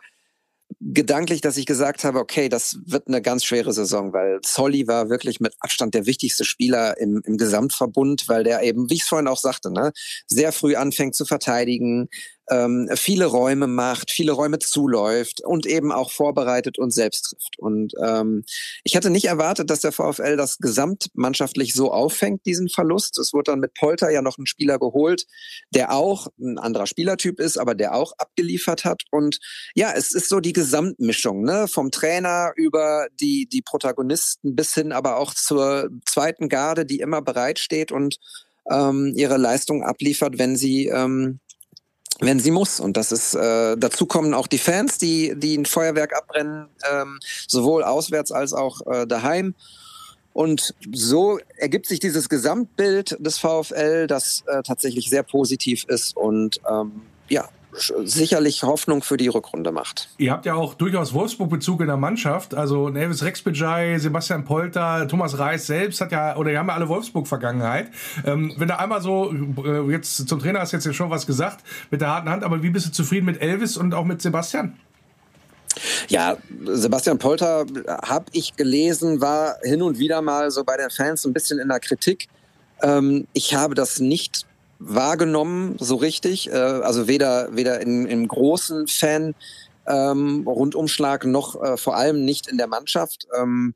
gedanklich, dass ich gesagt habe, okay, das wird eine ganz schwere Saison, weil Solly war wirklich mit Abstand der wichtigste Spieler im, im Gesamtverbund, weil der eben, wie ich es vorhin auch sagte, ne, sehr früh anfängt zu verteidigen, ähm, viele Räume macht, viele Räume zuläuft und eben auch vorbereitet und selbst trifft. Und ähm, ich hatte nicht erwartet, dass der VfL das gesamtmannschaftlich so auffängt, diesen Verlust. Es wurde dann mit Polter ja noch ein Spieler geholt, der auch ein anderer Spielertyp ist, aber der auch abgeliefert hat. Und ja, es ist so die Gesamtmischung, ne? Vom Trainer über die, die Protagonisten bis hin aber auch zur zweiten Garde, die immer bereitsteht und ähm, ihre Leistung abliefert, wenn sie ähm, wenn sie muss. Und das ist äh, dazu kommen auch die Fans, die die ein Feuerwerk abbrennen, ähm, sowohl auswärts als auch äh, daheim. Und so ergibt sich dieses Gesamtbild des VfL, das äh, tatsächlich sehr positiv ist und ähm, ja, sicherlich Hoffnung für die Rückrunde macht. Ihr habt ja auch durchaus Wolfsburg-Bezug in der Mannschaft. Also Elvis Rexbejai, Sebastian Polter, Thomas Reis selbst hat ja, oder die haben ja alle Wolfsburg-Vergangenheit. Ähm, wenn du einmal so, äh, jetzt zum Trainer hast du jetzt ja schon was gesagt, mit der harten Hand, aber wie bist du zufrieden mit Elvis und auch mit Sebastian? Ja, Sebastian Polter, habe ich gelesen, war hin und wieder mal so bei den Fans ein bisschen in der Kritik. Ähm, ich habe das nicht wahrgenommen, so richtig. Äh, also weder, weder in, im großen Fan ähm, Rundumschlag noch äh, vor allem nicht in der Mannschaft. Ähm,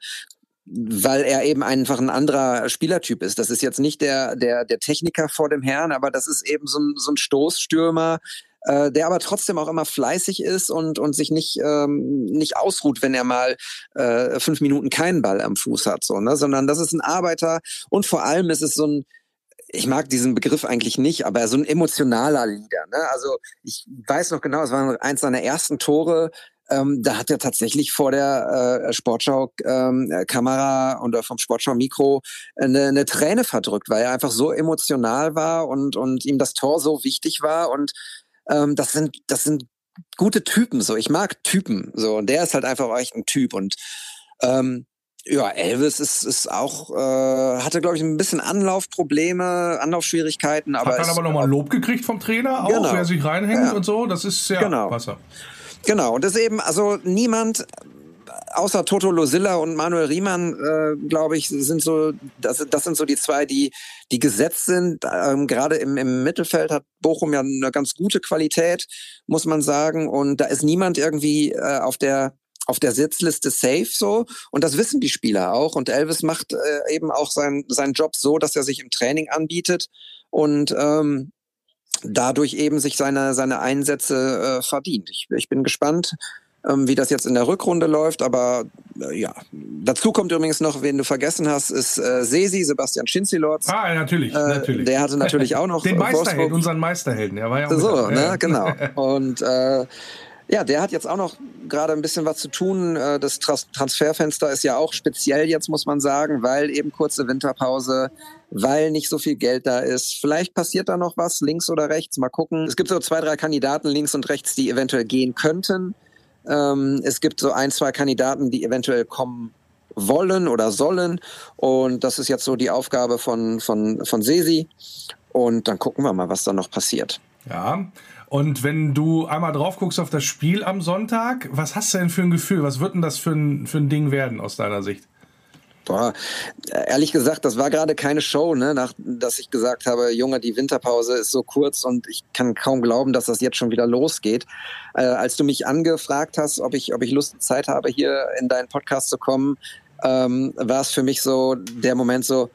weil er eben einfach ein anderer Spielertyp ist. Das ist jetzt nicht der, der, der Techniker vor dem Herrn, aber das ist eben so ein, so ein Stoßstürmer, äh, der aber trotzdem auch immer fleißig ist und, und sich nicht, ähm, nicht ausruht, wenn er mal äh, fünf Minuten keinen Ball am Fuß hat, so, ne? sondern das ist ein Arbeiter und vor allem ist es so ein, ich mag diesen Begriff eigentlich nicht, aber so ein emotionaler Leader. Ne? Also ich weiß noch genau, es war eins seiner ersten Tore. Ähm, da hat er tatsächlich vor der äh, Sportschau-Kamera ähm, und vom Sportschau-Mikro eine, eine Träne verdrückt, weil er einfach so emotional war und, und ihm das Tor so wichtig war. Und ähm, das sind, das sind gute Typen. So, ich mag Typen. So, und der ist halt einfach echt ein Typ. Und ähm, ja, Elvis ist, ist auch, äh, hatte, glaube ich, ein bisschen Anlaufprobleme, Anlaufschwierigkeiten. Aber Hat dann aber nochmal Lob gekriegt vom Trainer, auch, genau. wer sich reinhängt ja. und so. Das ist ja genau. Wasser. Genau, und das ist eben, also niemand außer Toto Losilla und Manuel Riemann, äh, glaube ich, sind so, das, das sind so die zwei, die, die gesetzt sind. Ähm, Gerade im, im Mittelfeld hat Bochum ja eine ganz gute Qualität, muss man sagen. Und da ist niemand irgendwie äh, auf der auf der Sitzliste safe so und das wissen die Spieler auch und Elvis macht äh, eben auch sein, seinen Job so, dass er sich im Training anbietet und ähm, dadurch eben sich seine, seine Einsätze äh, verdient. Ich, ich bin gespannt, ähm, wie das jetzt in der Rückrunde läuft, aber äh, ja. Dazu kommt übrigens noch, wen du vergessen hast, ist äh, Sesi, Sebastian Schinzilorz. Ah, natürlich, äh, natürlich. Der hatte natürlich auch noch den Meisterhelden, unseren Meisterhelden, der war ja auch So, ne, genau. Und äh, ja, der hat jetzt auch noch gerade ein bisschen was zu tun. Äh, das Transferfenster ist ja auch speziell jetzt, muss man sagen, weil eben kurze Winterpause, weil nicht so viel Geld da ist. Vielleicht passiert da noch was, links oder rechts, mal gucken. Es gibt so zwei, drei Kandidaten links und rechts, die eventuell gehen könnten. Ähm, es gibt so ein, zwei Kandidaten, die eventuell kommen wollen oder sollen. Und das ist jetzt so die Aufgabe von, von, von Sesi. Und dann gucken wir mal, was da noch passiert. Ja, und wenn du einmal drauf guckst auf das Spiel am Sonntag, was hast du denn für ein Gefühl? Was wird denn das für ein, für ein Ding werden aus deiner Sicht? Boah, ehrlich gesagt, das war gerade keine Show, ne, nach, dass ich gesagt habe, Junge, die Winterpause ist so kurz und ich kann kaum glauben, dass das jetzt schon wieder losgeht. Äh, als du mich angefragt hast, ob ich, ob ich Lust und Zeit habe, hier in deinen Podcast zu kommen, ähm, war es für mich so der Moment so,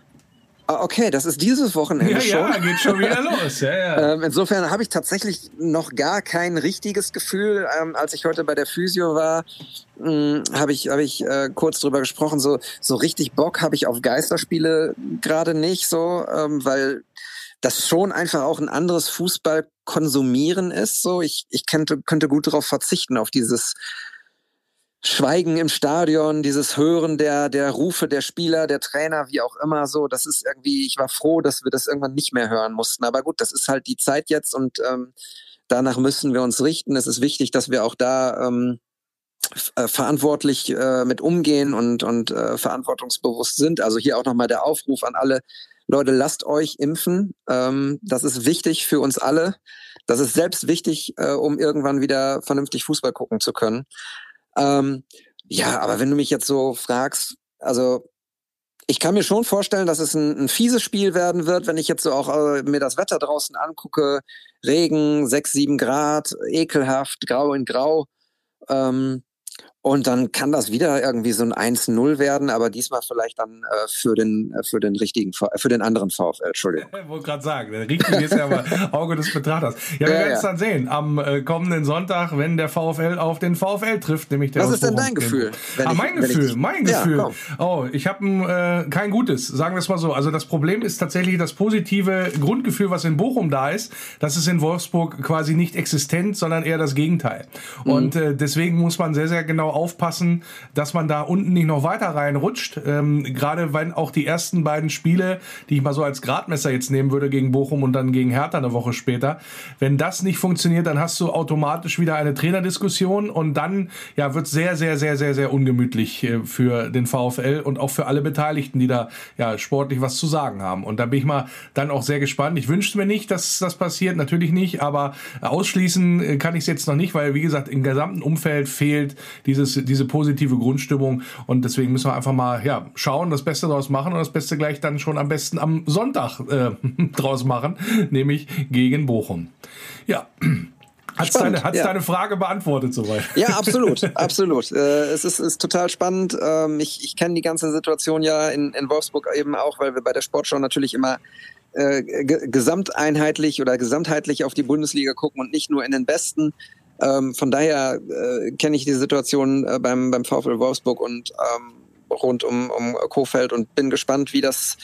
okay, das ist dieses Wochenende ja, schon. Ja, geht schon wieder los. Ja, ja. Ähm, insofern habe ich tatsächlich noch gar kein richtiges Gefühl. Ähm, als ich heute bei der Physio war, hm, habe ich, hab ich äh, kurz drüber gesprochen. So, so richtig Bock habe ich auf Geisterspiele gerade nicht, so, ähm, weil das schon einfach auch ein anderes Fußball konsumieren ist. So, ich, ich könnte, könnte gut darauf verzichten, auf dieses Schweigen im Stadion, dieses Hören der, der Rufe der Spieler, der Trainer, wie auch immer so, das ist irgendwie, ich war froh, dass wir das irgendwann nicht mehr hören mussten. Aber gut, das ist halt die Zeit jetzt und ähm, danach müssen wir uns richten. Es ist wichtig, dass wir auch da ähm, äh, verantwortlich äh, mit umgehen und, und äh, verantwortungsbewusst sind. Also hier auch nochmal der Aufruf an alle Leute, lasst euch impfen. Ähm, das ist wichtig für uns alle. Das ist selbst wichtig, äh, um irgendwann wieder vernünftig Fußball gucken zu können. Ähm, ja, aber wenn du mich jetzt so fragst, also ich kann mir schon vorstellen, dass es ein, ein fieses Spiel werden wird, wenn ich jetzt so auch äh, mir das Wetter draußen angucke. Regen, 6, 7 Grad, ekelhaft, grau in grau. Ähm, und dann kann das wieder irgendwie so ein 1-0 werden, aber diesmal vielleicht dann äh, für den äh, für den richtigen äh, für den anderen VfL, Entschuldigung. Ich wollte gerade sagen, der richtige ist ja aber Auge des Betrachters. Ja, wir ja, werden es ja. dann sehen am äh, kommenden Sonntag, wenn der VfL auf den VfL trifft, nämlich der Was ist denn dein Gefühl? Ah, mein ich, Gefühl, ich, mein Gefühl. Ja, oh, ich habe äh, kein gutes, sagen wir es mal so. Also das Problem ist tatsächlich das positive Grundgefühl, was in Bochum da ist, das ist in Wolfsburg quasi nicht existent, sondern eher das Gegenteil. Mhm. Und äh, deswegen muss man sehr sehr genau aufpassen, dass man da unten nicht noch weiter reinrutscht. Ähm, Gerade wenn auch die ersten beiden Spiele, die ich mal so als Gradmesser jetzt nehmen würde gegen Bochum und dann gegen Hertha eine Woche später, wenn das nicht funktioniert, dann hast du automatisch wieder eine Trainerdiskussion und dann ja wird sehr sehr sehr sehr sehr ungemütlich äh, für den VfL und auch für alle Beteiligten, die da ja sportlich was zu sagen haben. Und da bin ich mal dann auch sehr gespannt. Ich wünsche mir nicht, dass das passiert, natürlich nicht, aber ausschließen äh, kann ich es jetzt noch nicht, weil wie gesagt im gesamten Umfeld fehlt diese dieses, diese positive Grundstimmung. Und deswegen müssen wir einfach mal ja, schauen, das Beste daraus machen und das Beste gleich dann schon am besten am Sonntag äh, draus machen, nämlich gegen Bochum. Ja. Hat deine, hat's ja. deine Frage beantwortet soweit? Ja, absolut, absolut. Äh, es ist, ist total spannend. Ähm, ich ich kenne die ganze Situation ja in, in Wolfsburg eben auch, weil wir bei der Sportschau natürlich immer äh, gesamteinheitlich oder gesamtheitlich auf die Bundesliga gucken und nicht nur in den besten. Ähm, von daher äh, kenne ich die Situation äh, beim, beim VfL Wolfsburg und ähm, rund um, um Kofeld und bin gespannt, wie das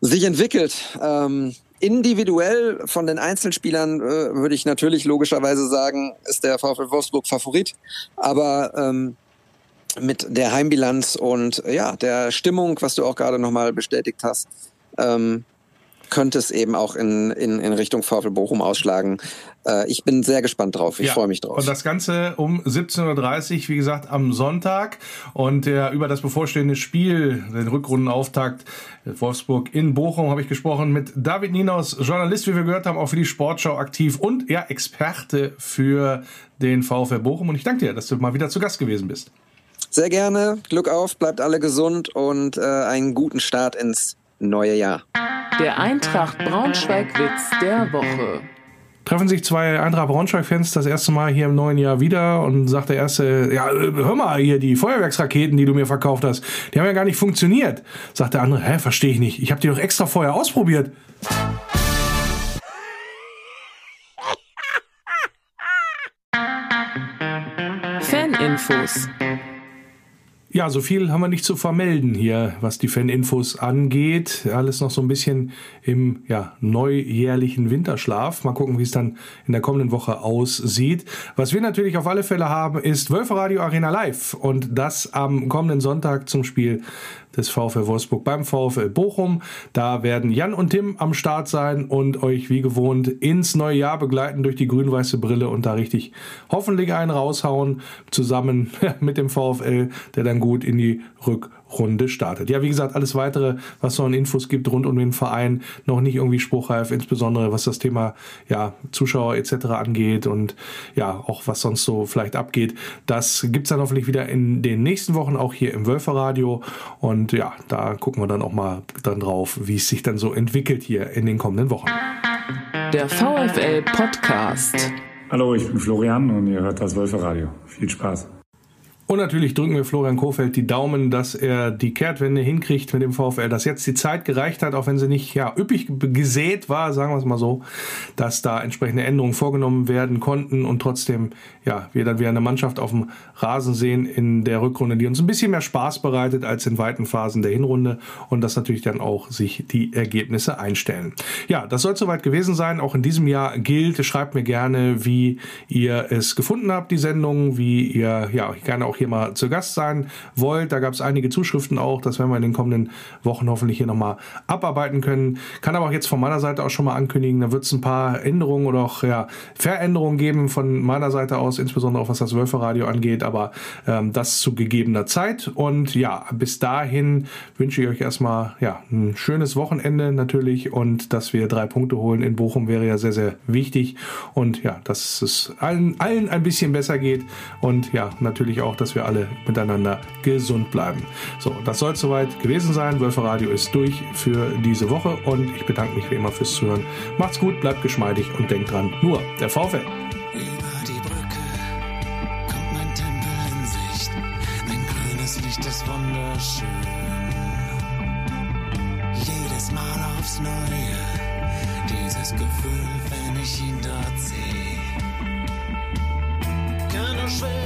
sich entwickelt. Ähm, individuell von den Einzelspielern äh, würde ich natürlich logischerweise sagen, ist der VfL Wolfsburg Favorit. Aber ähm, mit der Heimbilanz und ja, der Stimmung, was du auch gerade nochmal bestätigt hast, ähm, könnte es eben auch in, in, in Richtung VfL Bochum ausschlagen. Äh, ich bin sehr gespannt drauf. Ich ja, freue mich drauf. Und das Ganze um 17.30 Uhr, wie gesagt, am Sonntag. Und äh, über das bevorstehende Spiel, den Rückrundenauftakt Wolfsburg in Bochum, habe ich gesprochen mit David Ninos, Journalist, wie wir gehört haben, auch für die Sportschau aktiv und ja, Experte für den VfL Bochum. Und ich danke dir, dass du mal wieder zu Gast gewesen bist. Sehr gerne. Glück auf, bleibt alle gesund und äh, einen guten Start ins neue Jahr. Der Eintracht Braunschweig-Witz der Woche. Treffen sich zwei Eintracht Braunschweig-Fans das erste Mal hier im neuen Jahr wieder und sagt der erste, ja, hör mal, hier die Feuerwerksraketen, die du mir verkauft hast, die haben ja gar nicht funktioniert. Sagt der andere, hä, verstehe ich nicht. Ich habe die doch extra vorher ausprobiert. Faninfos ja, so viel haben wir nicht zu vermelden hier, was die Fan-Infos angeht. Alles noch so ein bisschen im ja, neujährlichen Winterschlaf. Mal gucken, wie es dann in der kommenden Woche aussieht. Was wir natürlich auf alle Fälle haben, ist Wölfe Radio Arena Live und das am kommenden Sonntag zum Spiel des VfL Wolfsburg beim VfL Bochum. Da werden Jan und Tim am Start sein und euch wie gewohnt ins neue Jahr begleiten durch die grün-weiße Brille und da richtig hoffentlich einen raushauen, zusammen mit dem VfL, der dann gut in die Rückrunde startet. Ja, wie gesagt, alles weitere, was noch an Infos gibt rund um den Verein, noch nicht irgendwie spruchreif, insbesondere was das Thema ja, Zuschauer etc. angeht und ja, auch was sonst so vielleicht abgeht. Das gibt es dann hoffentlich wieder in den nächsten Wochen, auch hier im Wölferradio. Und ja, da gucken wir dann auch mal dann drauf, wie es sich dann so entwickelt hier in den kommenden Wochen. Der VfL Podcast. Hallo, ich bin Florian und ihr hört das Wölferradio. Viel Spaß. Und natürlich drücken wir Florian Kofeld die Daumen, dass er die Kehrtwende hinkriegt mit dem VfL, dass jetzt die Zeit gereicht hat, auch wenn sie nicht ja, üppig gesät war, sagen wir es mal so, dass da entsprechende Änderungen vorgenommen werden konnten und trotzdem ja, wir dann wieder eine Mannschaft auf dem Rasen sehen in der Rückrunde, die uns ein bisschen mehr Spaß bereitet als in weiten Phasen der Hinrunde und dass natürlich dann auch sich die Ergebnisse einstellen. Ja, das soll soweit gewesen sein. Auch in diesem Jahr gilt, schreibt mir gerne, wie ihr es gefunden habt, die Sendung, wie ihr ja gerne auch auch hier mal zu Gast sein wollt. Da gab es einige Zuschriften auch. Das werden wir in den kommenden Wochen hoffentlich hier nochmal abarbeiten können. Kann aber auch jetzt von meiner Seite auch schon mal ankündigen, da wird es ein paar Änderungen oder auch ja, Veränderungen geben von meiner Seite aus, insbesondere auch was das Wölferradio angeht. Aber ähm, das zu gegebener Zeit. Und ja, bis dahin wünsche ich euch erstmal ja, ein schönes Wochenende natürlich und dass wir drei Punkte holen in Bochum wäre ja sehr, sehr wichtig. Und ja, dass es allen, allen ein bisschen besser geht und ja, natürlich auch, dass dass wir alle miteinander gesund bleiben. So, das soll es soweit gewesen sein. Wölfe Radio ist durch für diese Woche und ich bedanke mich wie immer fürs Zuhören. Macht's gut, bleibt geschmeidig und denkt dran, nur der VfL. Über die Brücke kommt mein Tempel in Sicht. Mein grünes Licht ist wunderschön. Jedes Mal aufs Neue, dieses Gefühl, wenn ich ihn dort sehe. Keine nur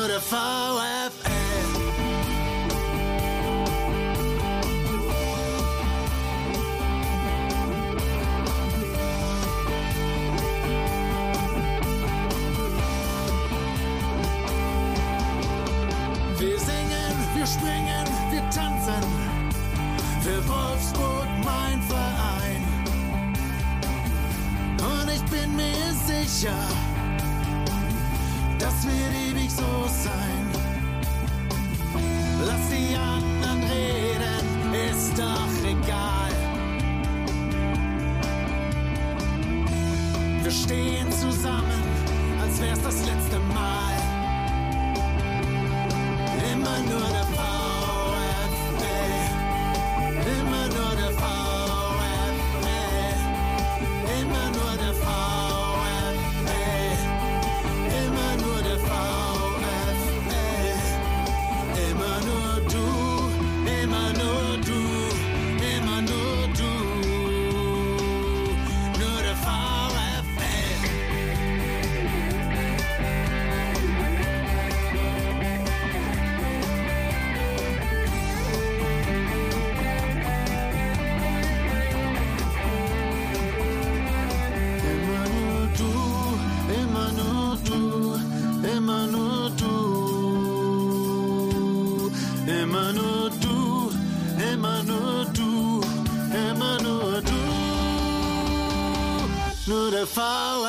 beautiful found